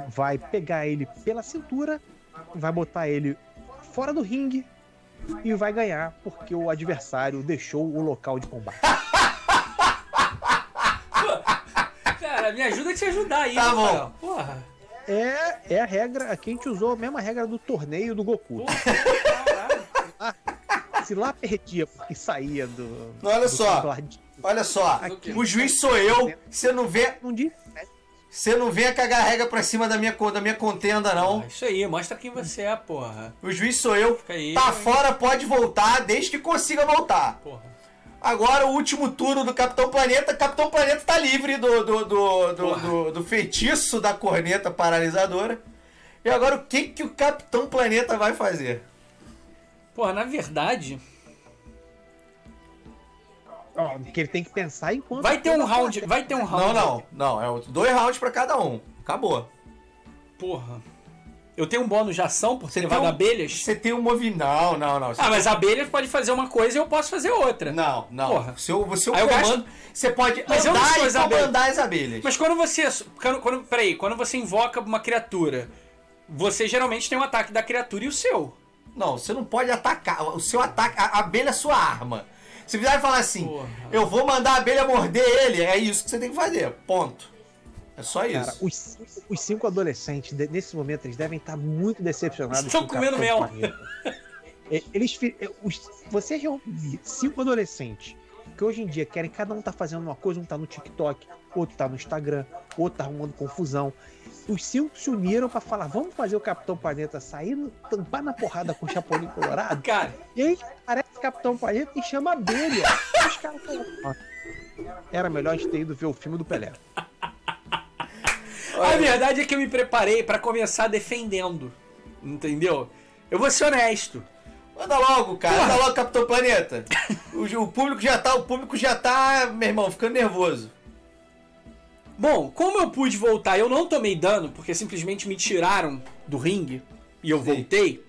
vai pegar ele pela cintura, vai botar ele fora do ringue e vai ganhar porque o adversário deixou o local de combate. Cara, me ajuda a te ajudar aí, Tá bom. Porra. É, é a regra, aqui a gente usou a mesma regra do torneio do Goku. Caralho. Se lá perdia porque saía do. Olha do só. Olha só, Aqui. o juiz sou eu, você não vê, Não diz. você não venha cagar a regra pra cima da minha, da minha contenda, não. Isso aí, mostra quem você é, porra. O juiz sou eu. Fica aí. Tá fora, pode voltar, desde que consiga voltar. Porra. Agora o último turno do Capitão Planeta. Capitão Planeta tá livre do, do, do, do, do- do feitiço da corneta paralisadora. E agora o que, que o Capitão Planeta vai fazer? Porra, na verdade, Ó, que ele tem que pensar enquanto. vai ter um round. Vai ter um Não, round. não, não. É o- dois rounds pra cada um. Acabou. Porra. Eu tenho um bônus de ação por ter levado um- abelhas. Você tem um movimento. Não, não, não. Ah, mas abelhas pode fazer uma coisa e eu posso fazer outra. Não, não. Porra. Seu, seu Aí eu comando. Você pode Mas eu andar sou e as abelhas. comandar as abelhas. Mas quando você. Quando, quando, peraí, quando você invoca uma criatura, você geralmente tem um ataque da criatura e o seu. Não, você não pode atacar. O seu ataque. A a abelha é sua arma. Se vier e falar assim, Porra. eu vou mandar a abelha morder ele, é isso que você tem que fazer. Ponto. É só isso. Cara, os cinco, os cinco adolescentes, de- nesse momento, eles devem estar muito decepcionados. Estão com comendo mel. É, Eles, fi- é, os, ouviram cinco adolescentes que hoje em dia querem cada um tá fazendo uma coisa, um tá no TikTok, outro tá no Instagram, outro tá arrumando confusão. Os cinco se uniram pra falar: vamos fazer o Capitão Planeta sair, tampar na porrada com o Chapolin Colorado. Cara, E aí aparece o Capitão Planeta e chama a abelha. Os caras falam, "Ó, Era melhor a gente ter ido ver o filme do Pelé. A verdade é que eu me preparei pra começar defendendo. Entendeu? Eu vou ser honesto. Manda logo, cara. Porra. Manda logo, Capitão Planeta. O, o público já tá, o público já tá, meu irmão, ficando nervoso. Bom, como eu pude voltar, eu não tomei dano, porque simplesmente me tiraram do ringue e eu Sim. voltei.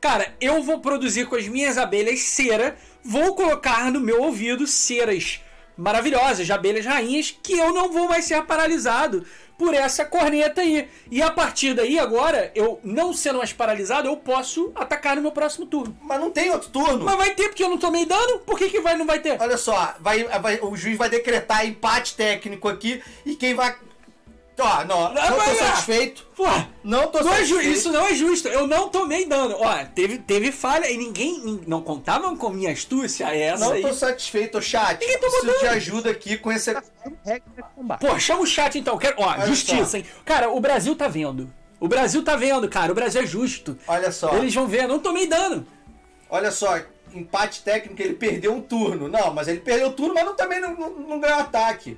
Cara, eu vou produzir com as minhas abelhas cera, vou colocar no meu ouvido ceras maravilhosas de abelhas rainhas que eu não vou mais ser paralisado por essa corneta aí. E a partir daí, agora, eu não sendo mais paralisado, eu posso atacar no meu próximo turno. Mas não tem outro turno. Mas vai ter, porque eu não tomei dano? Por que, que vai, não vai ter? Olha só, vai, vai- o juiz vai decretar empate técnico aqui e quem vai. Ó, não, não tô mas- satisfeito. Porra! Não tô Não é ju- satisfeito. isso não é justo. Eu não tomei dano. Ó, teve, teve falha e ninguém nin- não contavam com minha astúcia essa Não aí. tô satisfeito, chat. Ninguém tomou Preciso de dano. ajuda aqui com esse. Tá de. Pô, chama o chat então. Quero, ó, Olha justiça, só. hein? Cara, o Brasil tá vendo. O Brasil tá vendo, cara. O Brasil é justo. Olha só, Eles vão ver. Não tomei dano. olha só. Empate técnico, ele perdeu um turno. Não, mas ele perdeu o turno, mas não, também não, não, não ganhou ataque.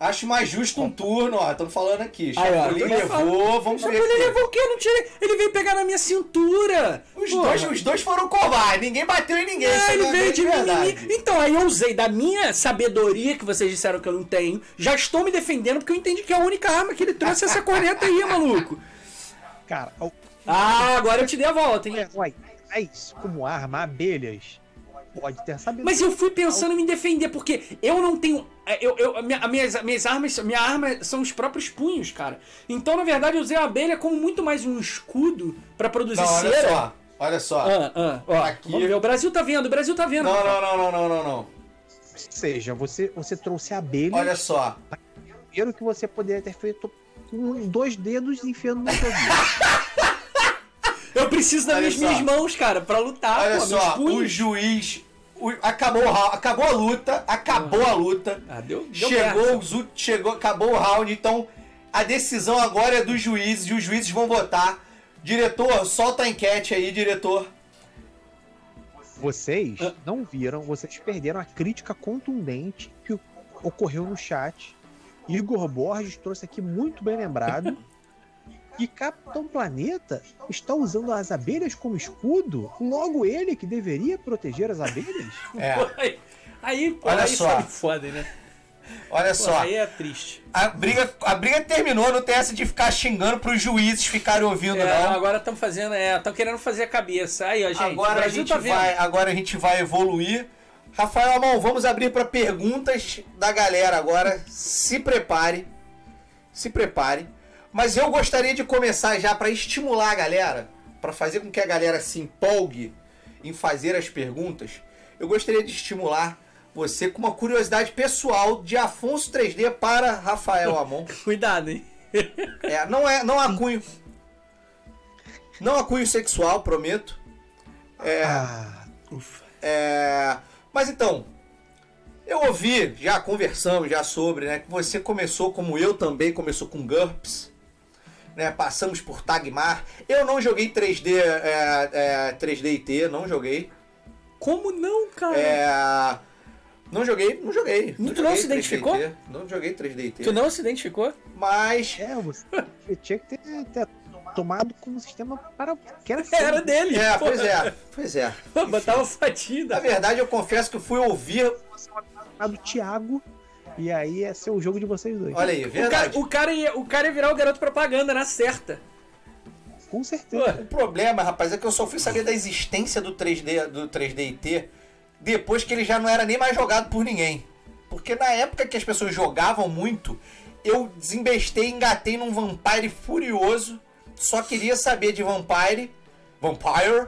Acho mais justo um turno, ó. Estamos falando aqui. Chapolin tô levou, vamos Mas ver. ele levou o quê? Eu não tirei. Ele veio pegar na minha cintura. Os dois, os dois foram covardes, ninguém bateu em ninguém. Ah, é ele uma veio de grande mim, verdade. Então, aí eu usei da minha sabedoria, que vocês disseram que eu não tenho. Já estou me defendendo, porque eu entendi que a única arma que ele trouxe é essa corneta aí, maluco. Cara, o Ah, agora eu te dei a volta, hein? herói traz como arma abelhas. Pode ter sabido. Mas eu fui pensando em me defender, porque eu não tenho. é, Eu, eu, a minha, minhas, minhas armas. Minha arma são os próprios punhos, cara. Então, na verdade, eu usei a abelha como muito mais um escudo pra produzir Não, olha cera. só. Olha só. Ah, ah, ó, Aqui- Vamos ver. O Brasil tá vendo, o Brasil tá vendo. Não, não, não, não, não, não, não. Ou seja, você, você trouxe a abelha. Olha só. Primeiro que você poderia ter feito com dois dedos enfiando no seu. Eu preciso das minhas, minhas mãos, cara, pra lutar. Olha pô, meus só, o juiz. Acabou, o round, acabou a luta. Acabou a luta. Ah, deu, deu chegou, os chegou, acabou o round. Então a decisão agora é dos juízes e os juízes vão votar. Diretor, solta a enquete aí, diretor. Vocês Ah. não viram, vocês perderam a crítica contundente que ocorreu no chat. Igor Borges trouxe aqui muito bem lembrado que Capitão Planeta está usando as abelhas como escudo. Logo ele que deveria proteger as abelhas. É, Aí, aí, pô, Olha aí só. foda, né? olha Pô, só. aí é triste. A briga, a briga terminou, não tem essa de ficar xingando pros juízes ficarem ouvindo, É, não. agora estão fazendo, é, estão querendo fazer a cabeça. Aí, ó, gente, Agora a, gente tá vai, agora a gente vai evoluir. Rafael Amon, vamos abrir para perguntas da galera agora. Se prepare. Se prepare. Mas eu gostaria de começar já para estimular a galera, para fazer com que a galera se empolgue em fazer as perguntas. Eu gostaria de estimular você com uma curiosidade pessoal de Afonso 3D para Rafael Amon. Cuidado, hein? É, não é, não há cunho. Não há cunho sexual, prometo. É, Ah, Ufa. é, mas então, eu ouvi, já conversamos já sobre, né, que você começou como eu também, começou com GURPS, né, passamos por Tagmar. Eu não joguei 3D, é, é, 3D IT, não joguei. Como não, cara? É, não joguei, não joguei. Tu não joguei se 3D identificou? Não joguei 3D IT. Tu não se identificou? Mas é, você tinha que ter, ter tomado como sistema para que era Era dele. é, pô. pois é, pois é. Pô, Botava fatia. Na verdade, eu confesso que fui ouvir. do Thiago e aí ia ser o jogo de vocês dois. Olha aí, O cara, verdade. o, cara ia, o cara ia virar o garoto propaganda na certa. Com certeza. O problema, rapaz, é que eu só fui saber da existência do 3D, do 3D IT depois que ele já não era nem mais jogado por ninguém. Porque na época que as pessoas jogavam muito, eu desembestei, engatei num Vampire furioso, só queria saber de Vampire, Vampire,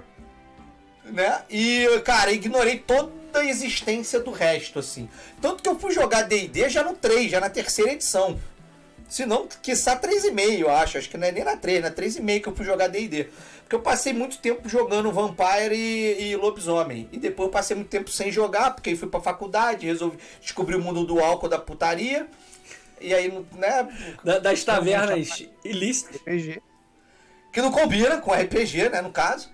né? E, cara, ignorei toda a existência do resto, assim. Tanto que eu fui jogar D&D já no 3, já na terceira edição. Se não, quiçá 3,5, eu acho. Acho que não é nem na 3, na 3,5 que eu fui jogar D&D. Porque eu passei muito tempo jogando Vampire e, e Lobisomem. E depois eu passei muito tempo sem jogar, porque aí fui pra faculdade, resolvi descobrir o mundo do álcool, da putaria. E aí, né, Da- das tavernas ilícitas. RPG. que não combina com RPG, né, no caso.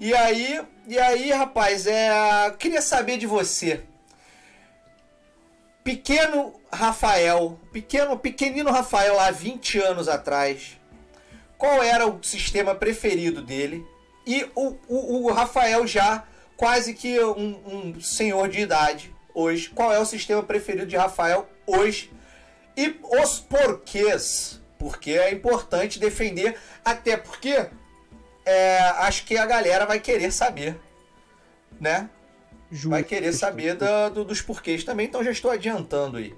E aí, e aí, rapaz, é, queria saber de você. Pequeno Rafael, pequeno, pequenino Rafael lá 20 anos atrás. Qual era o sistema preferido dele? E o, o, o Rafael já quase que um, um senhor de idade hoje. Qual é o sistema preferido de Rafael hoje? E os porquês. Porque é importante defender, até porque é, acho que a galera vai querer saber, né? Vai Justo. querer saber da- do- dos porquês também, então já estou adiantando aí.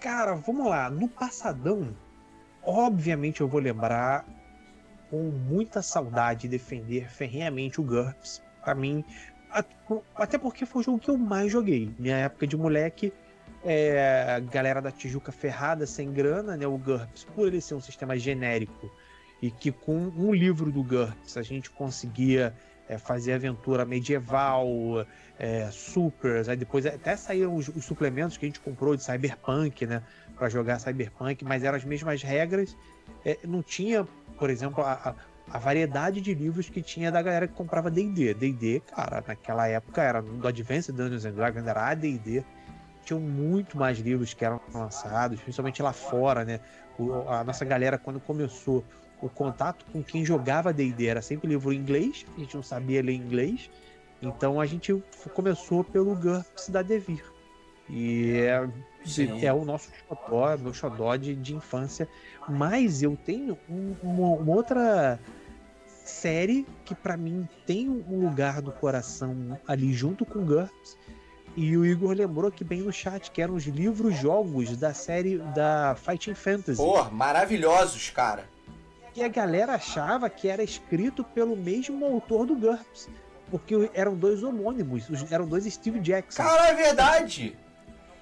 Cara, vamos lá. No passadão, obviamente eu vou lembrar com muita saudade defender ferrenhamente o GURPS. Pra mim, até porque foi o jogo que eu mais joguei. Minha época de moleque, é, a galera da Tijuca ferrada, sem grana, né? O GURPS, por ele ser um sistema genérico e que com um livro do GURPS a gente conseguia é, fazer aventura medieval, é, supers, aí depois até saíram os, os suplementos que a gente comprou de Cyberpunk, né, para jogar Cyberpunk, mas eram as mesmas regras, é, não tinha, por exemplo, a, a- variedade de livros que tinha da galera que comprava D&D. D&D, cara, naquela época era do Advanced Dungeons and Dragons, era AD&D, tinham muito mais livros que eram lançados, principalmente lá fora, né, O- a nossa galera quando começou o contato com quem jogava D&D era sempre livro em inglês, a gente não sabia ler inglês, então a gente começou pelo GURPS da Devir. E é, é o nosso xodó, meu xodó de, de infância. Mas eu tenho um- uma, uma outra série que para mim tem um lugar no coração ali junto com GURPS. E o Igor lembrou aqui bem no chat que eram os livros-jogos da série da Fighting Fantasy. Pô, maravilhosos, cara. E a galera achava que era escrito pelo mesmo autor do GURPS. Porque eram dois homônimos, eram dois Steve Jackson. Cara, é verdade.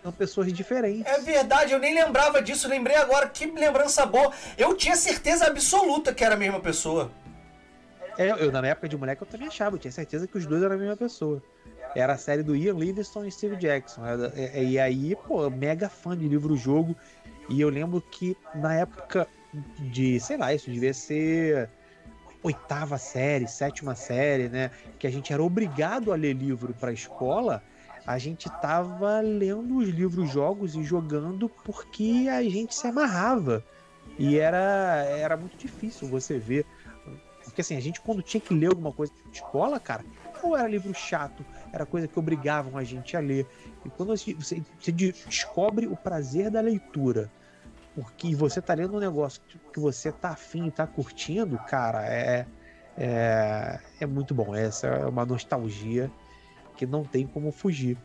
São pessoas diferentes. É verdade, eu nem lembrava disso, lembrei agora. Que lembrança boa. Eu tinha certeza absoluta que era a mesma pessoa. É, eu na época de moleque eu também achava, eu tinha certeza que os dois eram a mesma pessoa. Era a série do Ian Livingstone e Steve Jackson. E aí, pô, mega fã de livro-jogo. E eu lembro que na época de, sei lá, isso devia ser oitava série, sétima série, né? Que a gente era obrigado a ler livro para a escola. A gente tava lendo os livros-jogos e jogando porque a gente se amarrava. E era, era muito difícil você ver. Porque assim, a gente quando tinha que ler alguma coisa na escola, cara, ou era livro chato, era coisa que obrigavam a gente a ler. E quando você, você descobre o prazer da leitura, porque você tá lendo um negócio que você tá afim, tá curtindo, cara, é, é, é muito bom. Essa é uma nostalgia que não tem como fugir.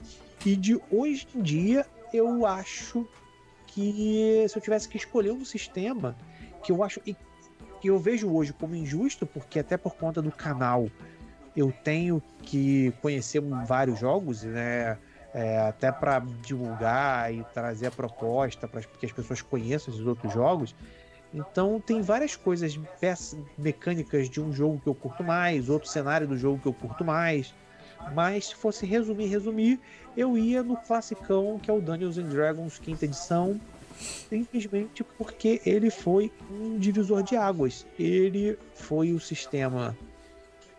E de hoje em dia, eu acho que se eu tivesse que escolher um sistema que eu acho que eu vejo hoje como injusto, porque até por conta do canal eu tenho que conhecer vários jogos, né? É, até para divulgar e trazer a proposta para que as pessoas conheçam esses outros jogos. Então tem várias coisas, peças mecânicas de um jogo que eu curto mais, outro cenário do jogo que eu curto mais. Mas se fosse resumir, resumir, eu ia no classicão que é o Dungeons and Dragons quinta edição, simplesmente porque ele foi um divisor de águas. Ele foi o sistema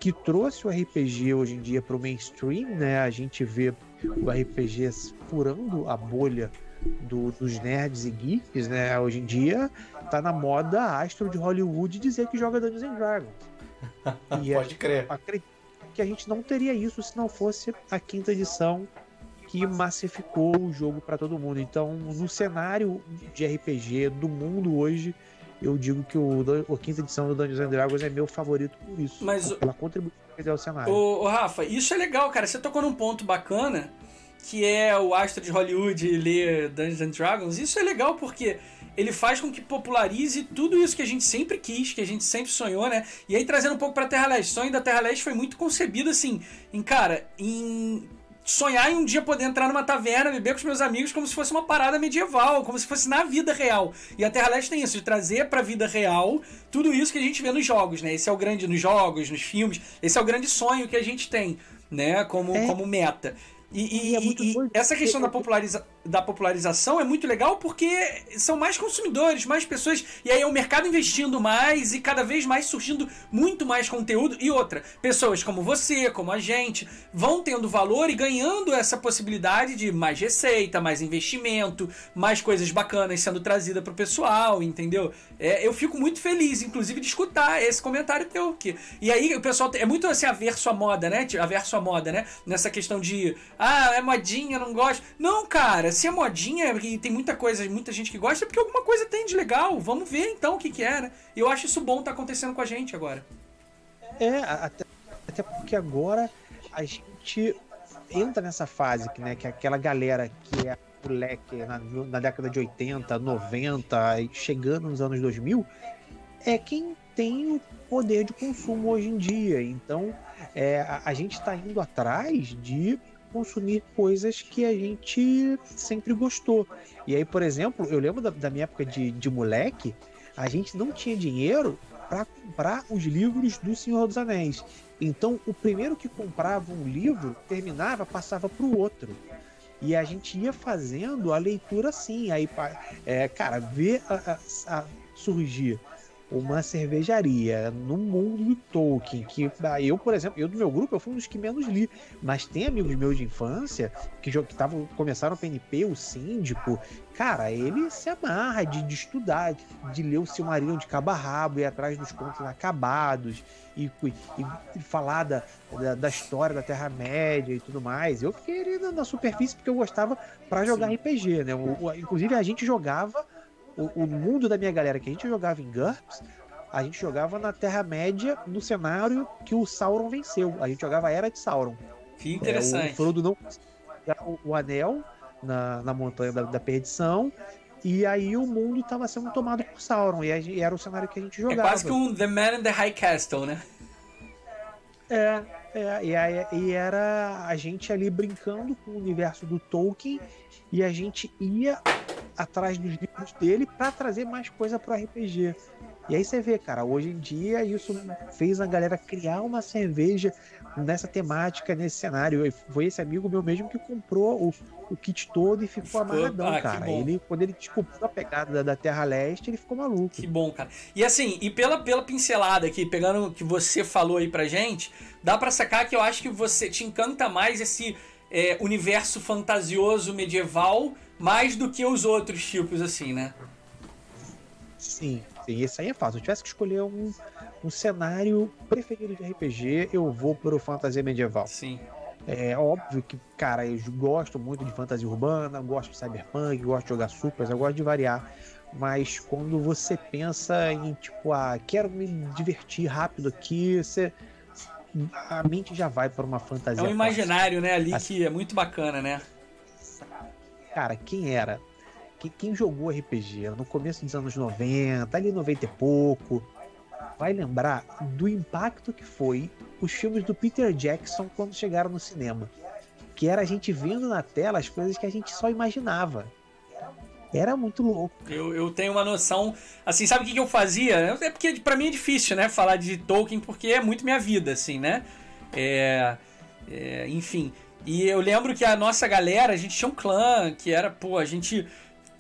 que trouxe o RPG hoje em dia para o mainstream, né? A gente vê o RPG furando a bolha do, dos nerds e geeks, né? Hoje em dia tá na moda astro de Hollywood dizer que joga Dungeons and Dragons. E Pode crer. Acredito que a gente não teria isso se não fosse a quinta edição que massificou o jogo para todo mundo. Então, no cenário de RPG do mundo hoje, eu digo que o, a quinta edição do Dungeons and Dragons é meu favorito por isso. Mas pela contribuição que deu ao cenário. Ô, ô, Rafa, isso é legal, cara. Você tocou num ponto bacana, que é o astro de Hollywood ler Dungeons and Dragons. Isso é legal porque ele faz com que popularize tudo isso que a gente sempre quis, que a gente sempre sonhou, né? E aí trazendo um pouco pra Terra Leste. O sonho da Terra Leste foi muito concebido assim, em cara, em sonhar em um dia poder entrar numa taverna, beber com os meus amigos como se fosse uma parada medieval, como se fosse na vida real. E a Terra Leste tem isso, de trazer pra vida real tudo isso que a gente vê nos jogos, né? Esse é o grande, nos jogos, nos filmes, esse é o grande sonho que a gente tem, né? Como, é. como meta. E, e, e, é e essa questão da, populariza da popularização é muito legal porque são mais consumidores, mais pessoas, e aí é o mercado investindo mais e cada vez mais surgindo muito mais conteúdo. E outra, pessoas como você, como a gente, vão tendo valor e ganhando essa possibilidade de mais receita, mais investimento, mais coisas bacanas sendo trazida para o pessoal, entendeu? É, eu fico muito feliz, inclusive, de escutar esse comentário teu. Que, e aí o pessoal é muito assim, averso à moda, né? Averso à moda, né? Nessa questão de ah, é modinha, não gosto. Não, cara, se é modinha e tem muita coisa, muita gente que gosta, é porque alguma coisa tem de legal. Vamos ver então o que, que é, né? Eu acho isso bom tá acontecendo com a gente agora. É, até, até porque agora a gente entra nessa fase, que, né, que é aquela galera que é moleque na, na década de 80, 90 e chegando nos anos 2000, é quem tem o poder de consumo hoje em dia. Então, é, a, a gente está indo atrás de consumir coisas que a gente sempre gostou. E aí, por exemplo, eu lembro da, da minha época de, de moleque, a gente não tinha dinheiro para comprar os livros do Senhor dos Anéis. Então, o primeiro que comprava um livro, terminava, passava para o outro. E a gente ia fazendo a leitura assim. Aí, é, cara, ver a, a, a surgir uma cervejaria no mundo do Tolkien, que eu, por exemplo, eu do meu grupo, eu fui um dos que menos li, mas tem amigos meus de infância que, que tavam, começaram o PNP, o Síndico, cara, ele se amarra de, de estudar, de, ler o Silmarillion de cabo a rabo, ir atrás dos contos inacabados, e, e, e falar da, da, da, história da Terra-média e tudo mais. Eu fiquei ali na, na superfície porque eu gostava para jogar Sim. RPG, né? O, o, inclusive a gente jogava o, o, mundo da minha galera que a gente jogava em GURPS, a gente jogava na Terra-média no cenário que o Sauron venceu. A gente jogava a Era de Sauron. Que É, interessante. o Frodo não o, o anel na, na montanha da, da perdição. E aí o mundo estava sendo tomado por Sauron. E aí era o cenário que a gente É jogava. quase que um The Man in the High Castle, né? É, é, e, aí- e era a gente ali brincando com o universo do Tolkien e a gente ia atrás dos livros dele para trazer mais coisa pro RPG. E aí você vê, cara, hoje em dia isso fez a galera criar uma cerveja nessa temática, nesse cenário. E Foi esse amigo meu mesmo que comprou o, o kit todo e ficou, Ficou- amarradão, ah, cara. Ele, quando ele descobriu a pegada da, da Terra Leste, ele ficou maluco. Que bom, cara. E assim, e pela, pela pincelada aqui, pegando o que você falou aí pra gente, dá pra sacar que eu acho que você te encanta mais esse é, universo fantasioso medieval mais do que os outros tipos, assim, né? Sim, sim, esse aí é fácil. Se eu tivesse que escolher um, um cenário preferido de RPG, eu vou pro fantasia medieval. Sim. É óbvio que, cara, eu gosto muito de fantasia urbana, gosto de cyberpunk, gosto de jogar supers, eu gosto de variar. Mas quando você pensa em, tipo, ah, quero me divertir rápido aqui, você. A mente já vai para uma fantasia. É um fácil. imaginário, né, ali Assim- que é muito bacana, né? Cara, quem era? Quem, quem jogou RPG no começo dos anos 90, ali 90 e pouco, vai lembrar do impacto que foi os filmes do Peter Jackson quando chegaram no cinema. Que era a gente vendo na tela as coisas que a gente só imaginava. Era muito louco. Eu, eu tenho uma noção. Assim, sabe o que, que eu fazia? É porque pra mim é difícil, né? Falar de Tolkien, porque é muito minha vida, assim, né? É, é, enfim. E eu lembro que a nossa galera, a gente tinha um clã, que era, pô, a gente.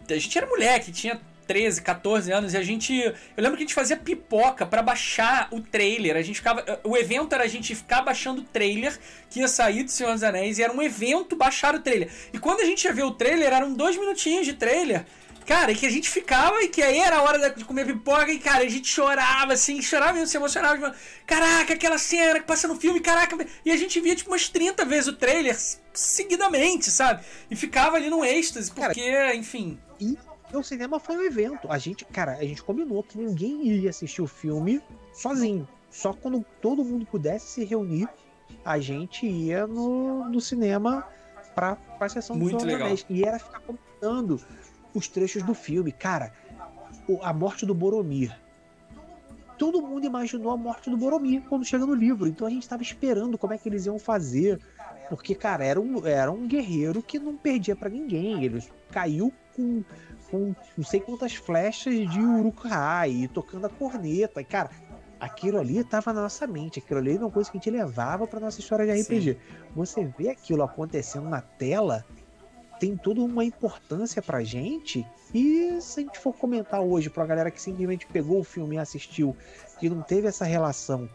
A gente era moleque, tinha 13, 14 anos, e a gente. Eu lembro que a gente fazia pipoca pra baixar o trailer. A gente ficava. O evento era a gente ficar baixando o trailer que ia sair do Senhor dos Anéis, e era um evento baixar o trailer. E quando a gente ia ver o trailer, eram dois minutinhos de trailer. Cara, e que a gente ficava e que aí era a hora de comer pipoca e, cara, a gente chorava, assim, chorava mesmo, se emocionava. Tipo, caraca, aquela cena que passa no filme, caraca. E a gente via, tipo, umas 30 vezes o trailer seguidamente, sabe? E ficava ali num êxtase, porque, enfim. E o cinema foi um evento. A gente, cara, a gente combinou que ninguém iria assistir o filme sozinho. Só quando todo mundo pudesse se reunir, a gente ia no, no cinema pra, pra sessão do Muito dos legal. Anéis. E era ficar comentando os trechos do filme. Cara, o- a morte do Boromir. Todo mundo imaginou a morte do Boromir quando chega no livro. Então a gente tava esperando como é que eles iam fazer. Porque, cara, era um, era um guerreiro que não perdia pra ninguém. Ele caiu com, com não sei quantas flechas de Uruk-hai, tocando a corneta. E, cara, aquilo ali tava na nossa mente. Aquilo ali era uma coisa que a gente levava pra nossa história de RPG. Você vê aquilo acontecendo na tela, tem toda uma importância pra gente. E se a gente for comentar hoje pra galera que simplesmente pegou o filme e assistiu, que não teve essa relação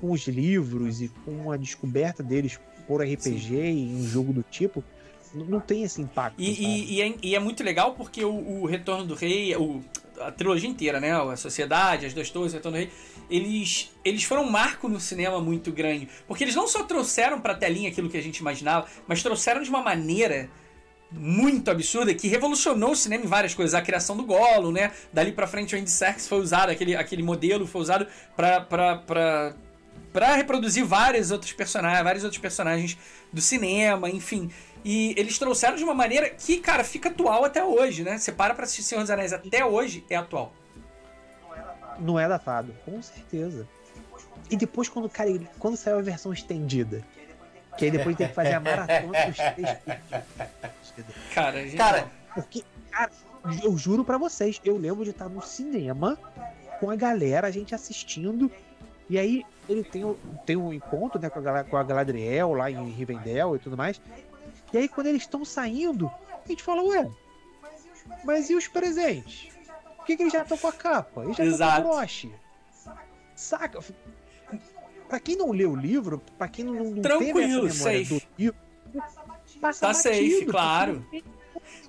com os livros e com a descoberta deles por RPG e um jogo do tipo, não tem esse impacto. E, e- e é, e é muito legal porque o, o Retorno do Rei, o, a trilogia inteira, né? A Sociedade, as duas torres, o Retorno do Rei, eles, eles foram um marco no cinema muito grande. Porque eles não só trouxeram pra telinha aquilo que a gente imaginava, mas trouxeram de uma maneira muito absurda que revolucionou o cinema em várias coisas. A criação do Gollum, né? Dali pra frente o Andy Serkis foi usado, aquele, aquele modelo foi usado pra, pra, pra, pra reproduzir vários outros personagens, vários outros personagens do cinema, enfim. E eles trouxeram de uma maneira que, cara, fica atual até hoje, né? Você para pra assistir Senhor dos Anéis até hoje, é atual. Não é datado, com certeza. E depois, quando, cara, quando saiu a versão estendida, que aí depois tem que fazer a maratona dos três. Cara, gente, Cara, Porque, cara, eu juro pra vocês, eu lembro de estar no cinema com a galera, a gente assistindo, e aí ele tem, tem um encontro né, com, a, com a Galadriel lá em Rivendell e tudo mais. E aí quando eles estão saindo, a gente fala, ué, mas e os presentes? Por que, que eles já estão com a capa? Eles já estão com o broche. Saca? Pra quem não leu o livro, pra quem não, não Tranquilo, teve essa memória safe. do livro, passa Tá safe, batido, porque claro.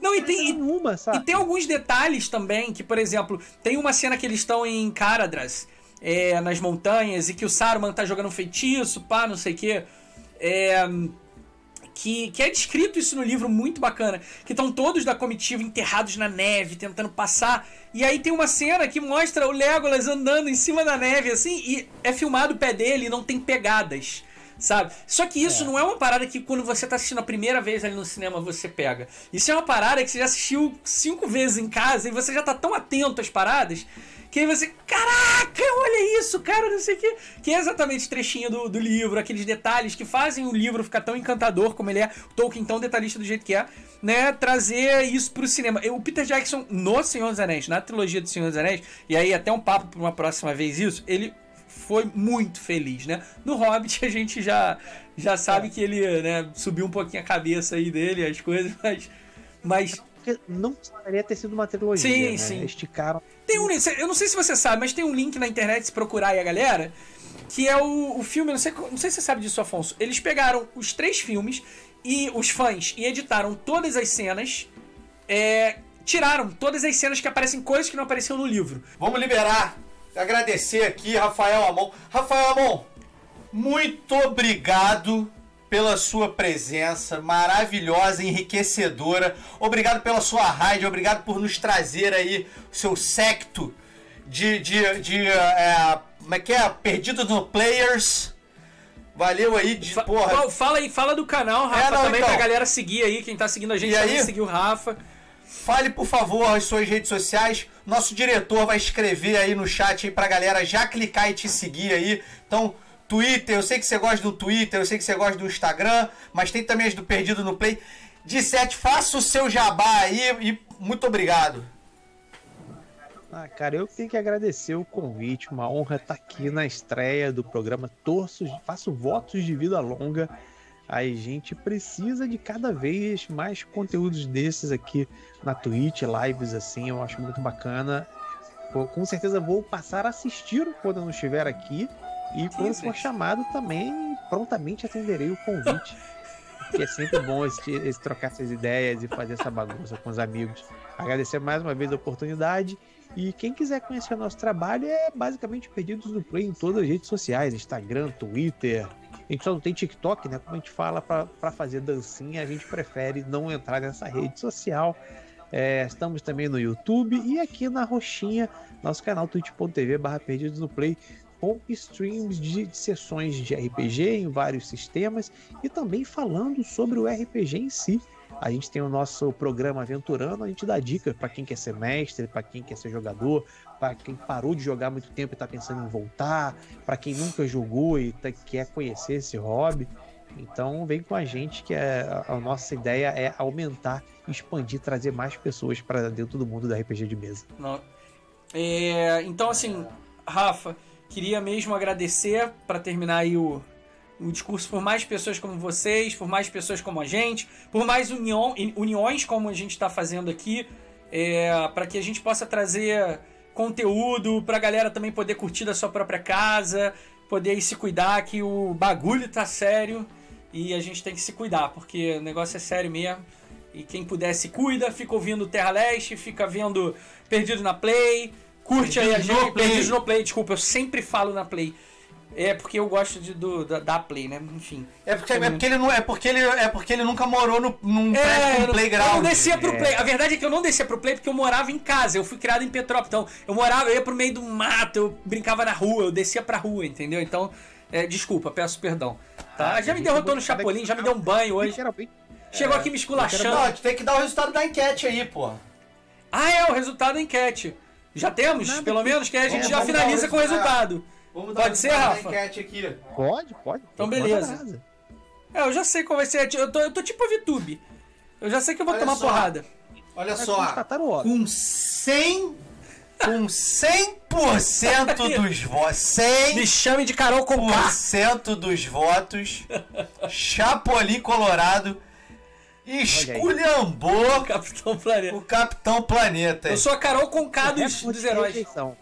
não e tem, nenhuma? E tem alguns detalhes também, que, por exemplo, tem uma cena que eles estão em Caradras, é, nas montanhas, e que o Saruman tá jogando um feitiço, pá, não sei o quê. É, que, que é descrito isso no livro muito bacana. Que estão todos da comitiva enterrados na neve, tentando passar. E aí tem uma cena que mostra o Legolas andando em cima da neve, assim, e é filmado o pé dele e não tem pegadas. Sabe? Só que isso É. não é uma parada que quando você tá assistindo a primeira vez ali no cinema você pega. Isso é uma parada que você já assistiu cinco vezes em casa e você já tá tão atento às paradas que aí você, caraca, olha isso, cara, não sei o que. Que é exatamente o trechinho do, do livro, aqueles detalhes que fazem o livro ficar tão encantador como ele é, o Tolkien tão detalhista do jeito que é, né? Trazer isso pro cinema. O Peter Jackson, no Senhor dos Anéis, na trilogia do Senhor dos Anéis, e aí até um papo pra uma próxima vez isso, ele foi muito feliz, né? No Hobbit a gente já, já sabe que ele né, subiu um pouquinho a cabeça aí dele, as coisas, mas. Mas Porque não precisaria ter sido uma trilogia. Sim, né? sim. Esticaram. Tem um, eu não sei se você sabe, mas tem um link na internet se procurar aí a galera, que é o, o filme, não sei, não sei se você sabe disso, Afonso. Eles pegaram os três filmes e os fãs e editaram todas as cenas, é, tiraram todas as cenas que aparecem coisas que não apareciam no livro. Vamos liberar. Agradecer aqui, Rafael Amon. Rafael Amon, muito obrigado pela sua presença maravilhosa, enriquecedora. Obrigado pela sua rádio, obrigado por nos trazer aí o seu secto de. de, de é, como é que é? Perdido no Players. Valeu aí, de, Fa- porra. Fala aí, fala do canal, Rafa, É, não, também então. pra galera seguir aí, quem tá seguindo a gente E também aí? seguir o Rafa. Fale, por favor, as suas redes sociais. Nosso diretor vai escrever aí no chat aí pra galera já clicar e te seguir aí. Então, Twitter, eu sei que você gosta do Twitter, eu sei que você gosta do Instagram, mas tem também as do Perdido no Play. De sete, faça o seu jabá aí e muito obrigado. Ah, cara, eu tenho que agradecer o convite, uma honra estar aqui na estreia do programa Torço, faço votos de vida longa. A gente precisa de cada vez mais conteúdos desses aqui na Twitch, lives assim, eu acho muito bacana. Com certeza vou passar a assistir quando eu não estiver aqui e quando for gente. chamado também prontamente atenderei o convite. Porque é sempre bom esse, esse trocar essas ideias e fazer essa bagunça com os amigos. Agradecer mais uma vez a oportunidade. E quem quiser conhecer o nosso trabalho é basicamente Perdidos no Play em todas as redes sociais: Instagram, Twitter. A gente só não tem TikTok, né? Como a gente fala para fazer dancinha, a gente prefere não entrar nessa rede social. É, estamos também no YouTube e aqui na Roxinha, nosso canal twitch.tv barra Perdidos no Play, com streams de sessões de RPG em vários sistemas e também falando sobre o RPG em si. A gente tem o nosso programa Aventurando, a gente dá dicas para quem quer ser mestre, para quem quer ser jogador, para quem parou de jogar muito tempo e está pensando em voltar, para quem nunca jogou e tá- quer conhecer esse hobby. Então vem com a gente que é, a, a nossa ideia é aumentar, expandir, trazer mais pessoas para dentro do mundo do RPG de mesa. É, então, assim, Rafa, queria mesmo agradecer para terminar aí o, o discurso por mais pessoas como vocês, por mais pessoas como a gente, por mais união, uniões como a gente está fazendo aqui, é, para que a gente possa trazer conteúdo para a galera também poder curtir da sua própria casa, poder se cuidar, que o bagulho tá sério e a gente tem que se cuidar, porque o negócio é sério mesmo. E quem puder se cuida, fica ouvindo Terra Leste, fica vendo Perdido na Play, curte aí a Perdido no gente. Play. No Play, desculpa, eu sempre falo na Play. É porque eu gosto de, do, da, da Play, né? Enfim. É porque, é porque ele não é porque ele é porque ele nunca morou no, num prédio É, com eu não- playground. eu não descia pro É. Play. A verdade é que eu não descia pro Play porque eu morava em casa. Eu fui criado em Petrópolis. Então, eu morava, eu ia pro meio do mato, eu brincava na rua, eu descia pra rua, entendeu? Então, é, desculpa, peço perdão. Tá? Ah, já me gente derrotou no Chapolin, já me deu um banho hoje. Chegou aqui me esculachando. Não, gente tem que dar o resultado da enquete aí, pô. Ah, é, o resultado da enquete. Já temos, Nada pelo que- menos, que aí a gente É, já dar finaliza com o resultado. Vamos Pode o ser, Rafa? enquete aqui. pode, pode. Então, beleza. É, eu já sei qual vai ser. Eu tô, eu tô tipo a VTube. Eu já sei que eu vou Olha tomar só. porrada. Olha Mas só, óbvio. com 100 com 100% dos votos, 100 Me chame de Carol com K. 100% dos votos, Chapolin Colorado esculhambou Capitão Planeta. o Capitão Planeta. Eu sou a Carol com K dos, dos de heróis. rejeição.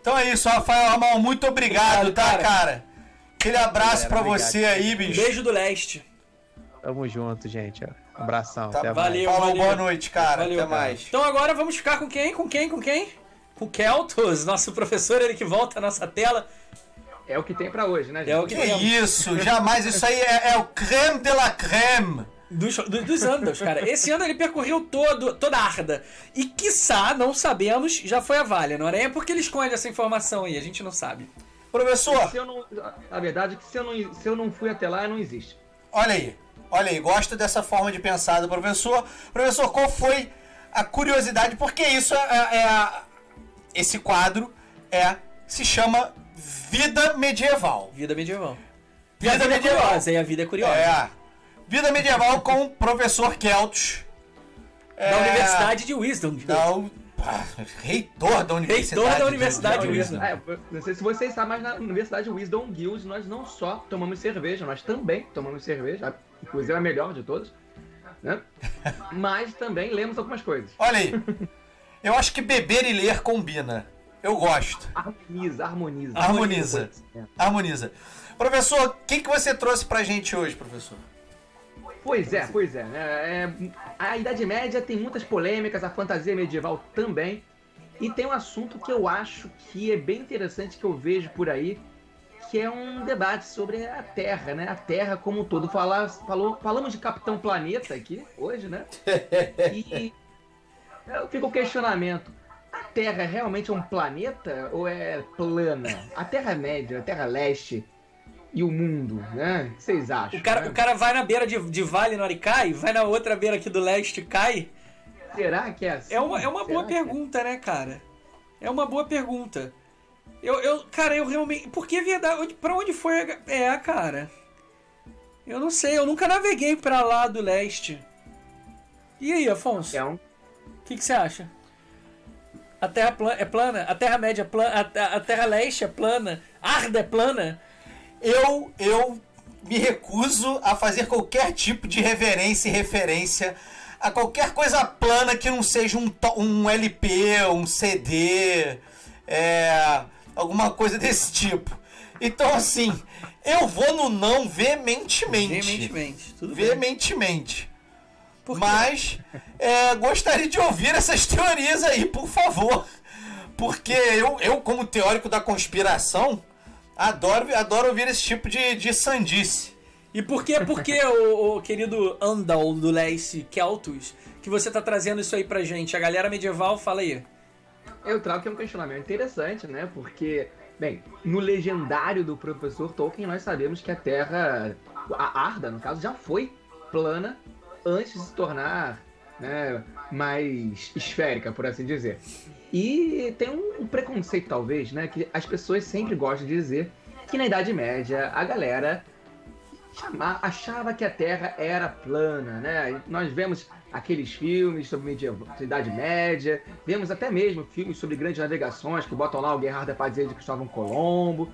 Então é isso, Rafael Amon, muito obrigado, Obrigado, tá, cara. cara? Aquele abraço obrigado. você aí, Um bicho. beijo do leste. Tamo junto, gente. Abração. Tá, até mais. valeu. Falou, boa noite, cara. Valeu, Até cara. mais. Então agora vamos ficar com quem? Com quem? Com quem? Com o Keltos, nosso professor, ele que volta à nossa tela. É o que tem pra hoje, né, gente? É o que Que tem. isso, jamais. Isso aí é, é o creme de la creme. Dos, do- dos Andals, cara. Esse ano ele percorreu todo, toda a Arda. E, quiçá, não sabemos, já foi a Valinor. É porque ele esconde essa informação aí, a gente não sabe. Professor, Se eu não, a verdade é que se eu, não, se eu não fui até lá, não existe. olha aí. Olha aí, gosto dessa forma de pensar do professor. Professor, qual foi a curiosidade? Porque isso é, é a- esse quadro é se chama Vida Medieval. Vida medieval. Vida vida é medieval. curiosa, e a vida é curiosa. É. Vida Medieval com o professor Keltos. Da É, Universidade de Wisdom. da u- ah, reitor da Universidade. Reitor da de- Universidade de de Wisdom. Eu não sei se vocês sabem, mas na Universidade Wisdom Guild nós não só tomamos cerveja, nós também tomamos cerveja, inclusive é a melhor de todas, né? Mas também lemos algumas coisas. Olha aí. Eu acho que beber e ler combina. Eu gosto. Harmoniza, harmoniza. Harmoniza. É. Harmoniza. Professor, o que, que você trouxe pra gente hoje, professor? Pois é, pois é, né? É, A Idade Média tem muitas polêmicas, a fantasia medieval também. E tem um assunto que eu acho que é bem interessante que eu vejo por aí, que é um debate sobre a Terra, né? A Terra como um todo. Falar, falou, falamos de Capitão Planeta aqui hoje, né? E eu fico o questionamento. A Terra realmente é um planeta ou é plana? A Terra Média, a Terra Leste e o mundo, né? O que vocês acham? O cara, né? o cara vai na beira de, de Valinor e cai, vai na outra beira aqui do leste e cai. Será que é assim? É uma, é uma Será boa é? pergunta, né, cara? É uma boa pergunta. Eu, eu cara, eu realmente. Por que verdade? Pra onde foi a. É, cara. Eu não sei, eu nunca naveguei pra lá do leste. E aí, Afonso? É um O que, que você acha? A Terra pla- é plana? A Terra Média é plana? A, a- Terra Leste é plana? Arda é plana? Eu, eu me recuso a fazer qualquer tipo de reverência e referência a qualquer coisa plana que não seja um, um LP, um CD, é, alguma coisa desse tipo. Então, assim, eu vou no não veementemente. Veementemente. Tudo bem. Veementemente. Quê? Mas é, gostaria de ouvir essas teorias aí, por favor. Porque eu, eu como teórico da conspiração, adoro, adoro ouvir esse tipo de, de sandice. E por que, por que o, o querido Andal do Leste Keltus, que você tá trazendo isso aí pra gente? A galera medieval, fala aí. Eu trago que é um questionamento interessante, né? Porque, bem, no legendário do professor Tolkien, nós sabemos que a Terra, a Arda, no caso, já foi plana antes de se tornar né, mais esférica, por assim dizer. E tem um, preconceito, talvez, né? Que as pessoas sempre gostam de dizer que na Idade Média a galera chama- achava que a Terra era plana, né? Nós vemos aqueles filmes sobre medieval, Idade Média, vemos até mesmo filmes sobre grandes navegações que botam lá o Gerhard da Padilha de Cristóvão Colombo,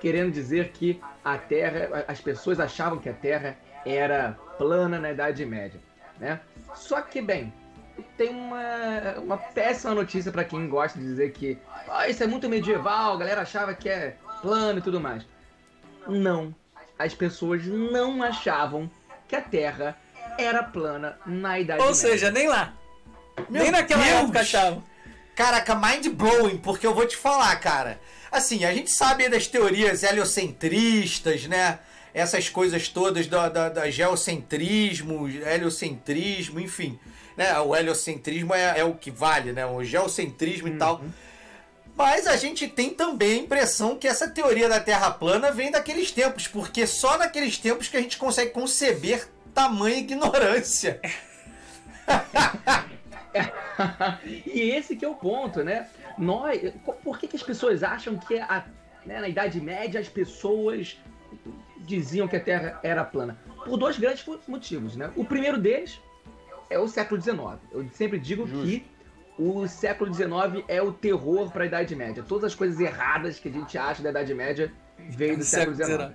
querendo dizer que a Terra, as pessoas achavam que a Terra era plana na Idade Média, né? Só que, bem, tem uma, uma péssima notícia para quem gosta de dizer que "Ah, isso é muito medieval, a galera achava que é plano e tudo mais. Não, as pessoas não achavam que a Terra era plana na Idade Ou Média. seja, nem lá. Meu nem naquela Deus! época achavam. Caraca, mind blowing, porque eu vou te falar, cara. Assim, a gente sabe das teorias heliocentristas, né? Essas coisas todas da, da, da geocentrismo, heliocentrismo, enfim. Né? O heliocentrismo é, é o que vale, né? O geocentrismo e tal. Mas a gente tem também a impressão que essa teoria da Terra plana vem daqueles tempos, porque só naqueles tempos que a gente consegue conceber tamanha ignorância. e esse que é o ponto, né? Nós, por que, que as pessoas acham que a, né, na Idade Média as pessoas diziam que a Terra era plana? Por dois grandes motivos, né? O primeiro deles é o século XIX. Eu sempre digo que o século XIX é o terror para a Idade Média. Todas as coisas erradas que a gente acha da Idade Média veio do século XIX.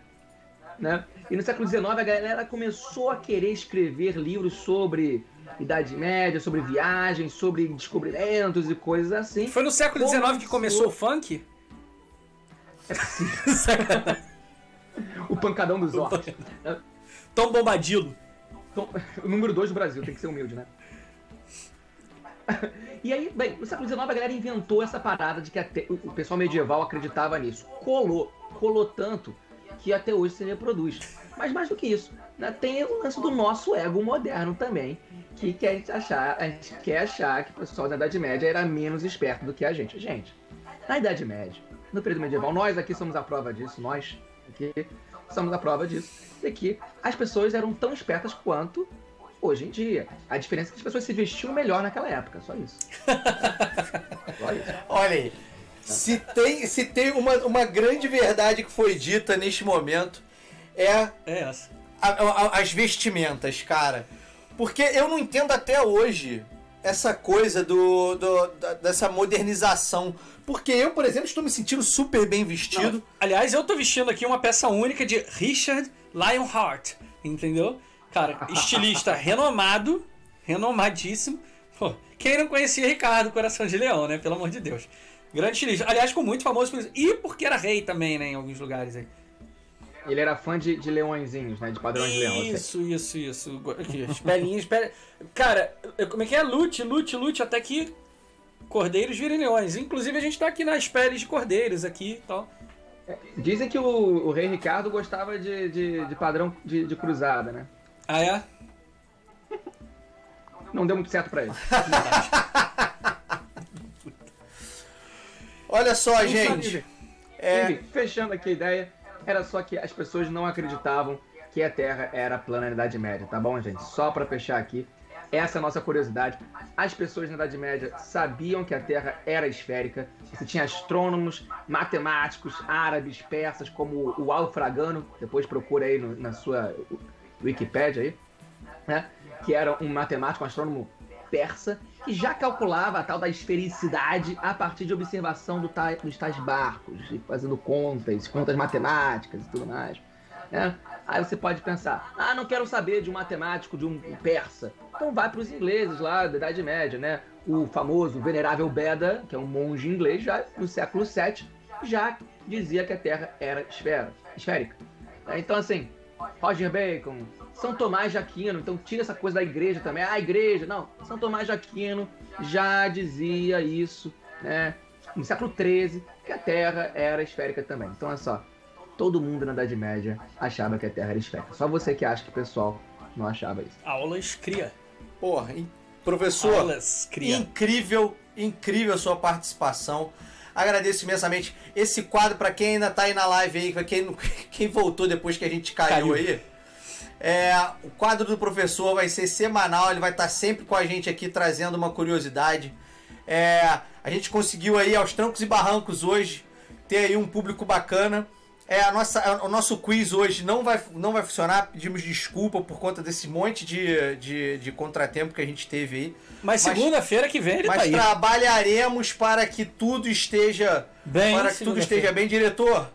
Né? E no século XIX a galera começou a querer escrever livros sobre Idade Média, sobre viagens, sobre descobrimentos e coisas assim. Foi no século XIX que começou o funk? Sacanagem. O pancadão dos orcs. Tom Bombadilo. Então, o número 2 do Brasil, tem que ser humilde, né? E aí, bem, no século XIX a galera inventou essa parada de que até, o pessoal medieval acreditava nisso. Colou, colou tanto que até hoje se reproduz. Mas mais do que isso, né, tem o lance do nosso ego moderno também, que quer a gente achar, a gente quer achar que o pessoal da Idade Média era menos esperto do que a gente. Gente, na Idade Média, no período medieval, nós aqui somos a prova disso, nós aqui somos a prova disso, de que as pessoas eram tão espertas quanto hoje em dia. A diferença é que as pessoas se vestiam melhor naquela época, só isso. só isso. Olha aí. Se tem, se tem uma, uma grande verdade que foi dita neste momento, é É essa. a- a- as vestimentas, cara. Porque eu não entendo até hoje essa coisa do, do- da- dessa modernização. Porque eu, por exemplo, estou me sentindo super bem vestido. Não, aliás, eu tô vestindo aqui uma peça única de Richard Lionheart, entendeu? Cara, estilista renomado, renomadíssimo. Pô, quem não conhecia Ricardo Coração de Leão, né? Pelo amor de Deus. Grande estilista. Aliás, ficou muito famoso por isso. E porque era rei também, né? Em alguns lugares aí. Ele era fã de, de leõezinhos, né? De padrões de leão. Isso, isso, isso. Aqui, as pelinhas, pele... Cara, eu- como é que é? Lute, lute, lute, até que cordeiros virem leões. Inclusive, a gente tá aqui nas peles de cordeiros aqui e tal. Dizem que o, o rei Ricardo gostava de, de, de padrão de, de cruzada, né? Ah, é? Não deu muito certo pra ele. Olha só, gente. É, Enfim, fechando aqui a ideia, era só que as pessoas não acreditavam que a Terra era plana na Idade Média, tá bom, gente? Só pra fechar aqui, essa é a nossa curiosidade. As pessoas na Idade Média sabiam que a Terra era esférica. Você tinha astrônomos, matemáticos, árabes, persas, como o Alfragano, depois procura aí no- na sua Wikipédia aí, né? Que era um matemático, um astrônomo persa, que já calculava a tal da esfericidade a partir de observação do dos tais barcos, fazendo contas, contas matemáticas e tudo mais. né? Aí você pode pensar, ah, não quero saber de um matemático, de um persa. Então vai para os ingleses lá da Idade Média, né? O famoso Venerável Beda, que é um monge inglês, já no século VII, já dizia que a Terra era esfera, esférica. né? Então, assim, Roger Bacon, São Tomás de Aquino, então tira essa coisa da igreja também. Ah, igreja, não. São Tomás de Aquino já dizia isso, né? No século XIII, que a Terra era esférica também. Então, olha só, todo mundo na Idade Média achava que a Terra era esférica. Só você que acha que o pessoal não achava isso. Aulas cria. Porra, professor, Aulas incrível, incrível a sua participação. Agradeço imensamente. Esse quadro, pra quem ainda tá aí na live aí, pra quem, quem voltou depois que a gente caiu, Caiu. aí, é, o quadro do professor vai ser semanal, ele vai estar sempre com a gente aqui trazendo uma curiosidade. É, a gente conseguiu aí aos trancos e barrancos hoje ter aí um público bacana. É, a nossa, o nosso quiz hoje não vai, não vai funcionar, pedimos desculpa por conta desse monte de, de, de contratempo que a gente teve aí. Mas Mas- segunda-feira que vem ele tá Mas aí. trabalharemos para que tudo esteja Bem, para que tudo esteja bem, diretor.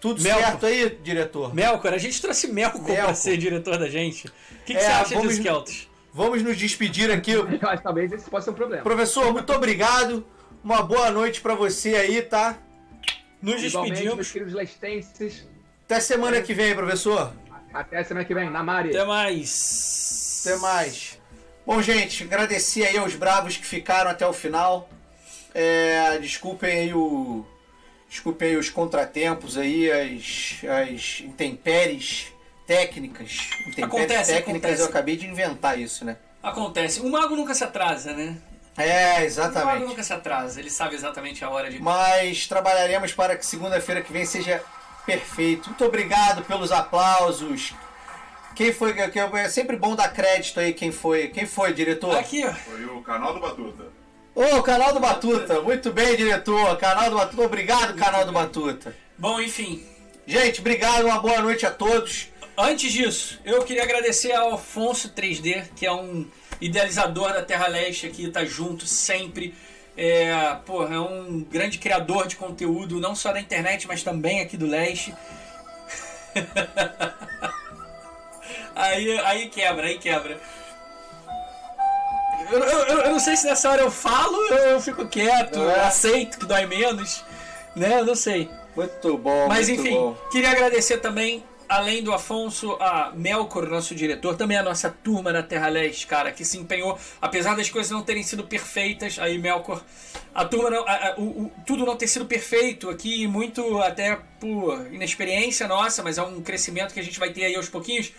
Tudo Melco. certo aí, diretor? Melkor, a gente trouxe Melkor pra Melkor. ser diretor da gente. O que, que É, você acha vamos- disso, Keltos? Vamos nos despedir aqui. Eu acho que talvez esse possa ser um problema. Professor, muito obrigado. Uma boa noite para você aí, tá? Nos Igualmente, meus despedimos. queridos lestenses, Até semana que vem, professor. até semana que vem, na Mari. Até mais. Até mais. Bom, gente, agradecer aí aos bravos que ficaram até o final. É, desculpem aí o. Desculpem aí os contratempos aí, as, as intempéries técnicas. Intempéries Acontece, técnicas, acontece. eu acabei de inventar isso, né? Acontece. O mago nunca se atrasa, né? É, O mago exatamente. nunca se atrasa. Ele sabe exatamente a hora de. Mas trabalharemos para que segunda-feira que vem seja perfeito. Muito obrigado pelos aplausos. Quem foi? que- É sempre bom dar crédito aí quem foi. Quem foi, diretor? Aqui, ó. Foi o canal do Batuta. Ô, canal do Batuta. Muito bem, diretor. Canal do Batuta. Obrigado, canal do Batuta. Bom, enfim. Gente, obrigado. Uma boa noite a todos. Antes disso, eu queria agradecer ao Afonso 3D, que é um idealizador da Terra Leste aqui, tá junto sempre. É, pô, é um grande criador de conteúdo, não só da internet, mas também aqui do Leste. aí, aí quebra, aí quebra. Eu, eu- eu- não sei se nessa hora eu falo eu fico quieto, É. aceito que dói menos, né? Eu não sei. Muito bom, Mas muito enfim, bom. queria agradecer também além do Afonso, a Melkor, nosso diretor, também a nossa turma da Terra Leste, cara, que se empenhou, apesar das coisas não terem sido perfeitas, aí Melkor, a turma, não, a, a, o, tudo não ter sido perfeito aqui, muito até por inexperiência nossa, mas é um crescimento que a gente vai ter aí aos pouquinhos,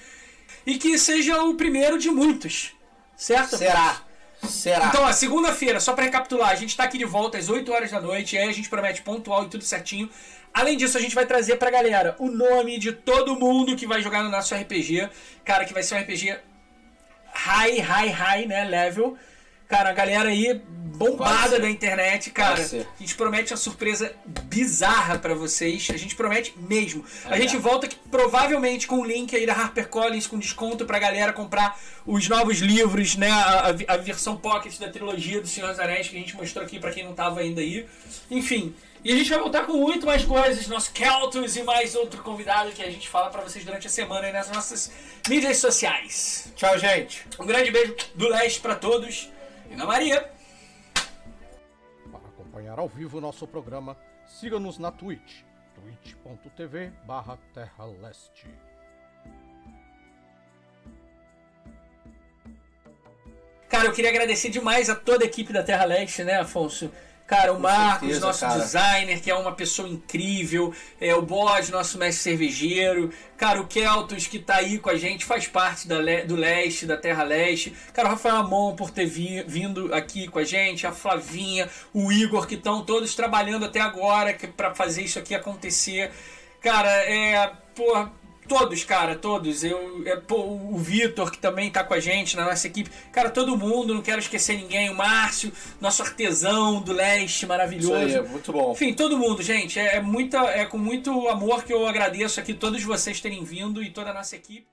e que seja o primeiro de muitos, certo? Será? Será? Então, segunda-feira, só pra recapitular, a gente tá aqui de volta às 8 horas da noite, e aí a gente promete pontual e tudo certinho. Além disso, a gente vai trazer pra galera o nome de todo mundo que vai jogar no nosso RPG. Cara, que vai ser um RPG high, high, high, né? Level. Cara, a galera aí bombada da internet, cara. A gente promete uma surpresa bizarra pra vocês. A gente promete mesmo. A gente volta aqui, provavelmente com o link aí da HarperCollins com desconto pra galera comprar os novos livros, né? A, a- a versão pocket da trilogia do Senhor dos Anéis que a gente mostrou aqui pra quem não tava ainda aí. Enfim. E a gente vai voltar com muito mais coisas, nosso Keltos e mais outro convidado que a gente fala pra vocês durante a semana aí nas nossas mídias sociais. Tchau, gente. Um grande beijo do leste pra todos. E na Maria. Para acompanhar ao vivo o nosso programa, siga-nos na Twitch, twitch.tv barra Terra Leste. Cara, eu queria agradecer demais a toda a equipe da Terra Leste, né, Afonso? Cara, o Marcos, certeza, nosso cara. designer, que é uma pessoa incrível, é o Bod, nosso mestre cervejeiro, cara, o Keltos, que tá aí com a gente, faz parte da do Leste, da Terra Leste, cara, o Rafael Amon por ter vi- vindo aqui com a gente, a Flavinha, o Igor, que estão todos trabalhando até agora pra fazer isso aqui acontecer. Cara, é. Porra, todos, cara, todos. Eu, é, pô, o Vitor, que também tá com a gente na nossa equipe. Cara, todo mundo, não quero esquecer ninguém. O Márcio, nosso artesão do leste, Isso maravilhoso. aí, é muito bom. Enfim, todo mundo, gente. É, é, muita, é com muito amor que eu agradeço aqui todos vocês terem vindo e toda a nossa equipe.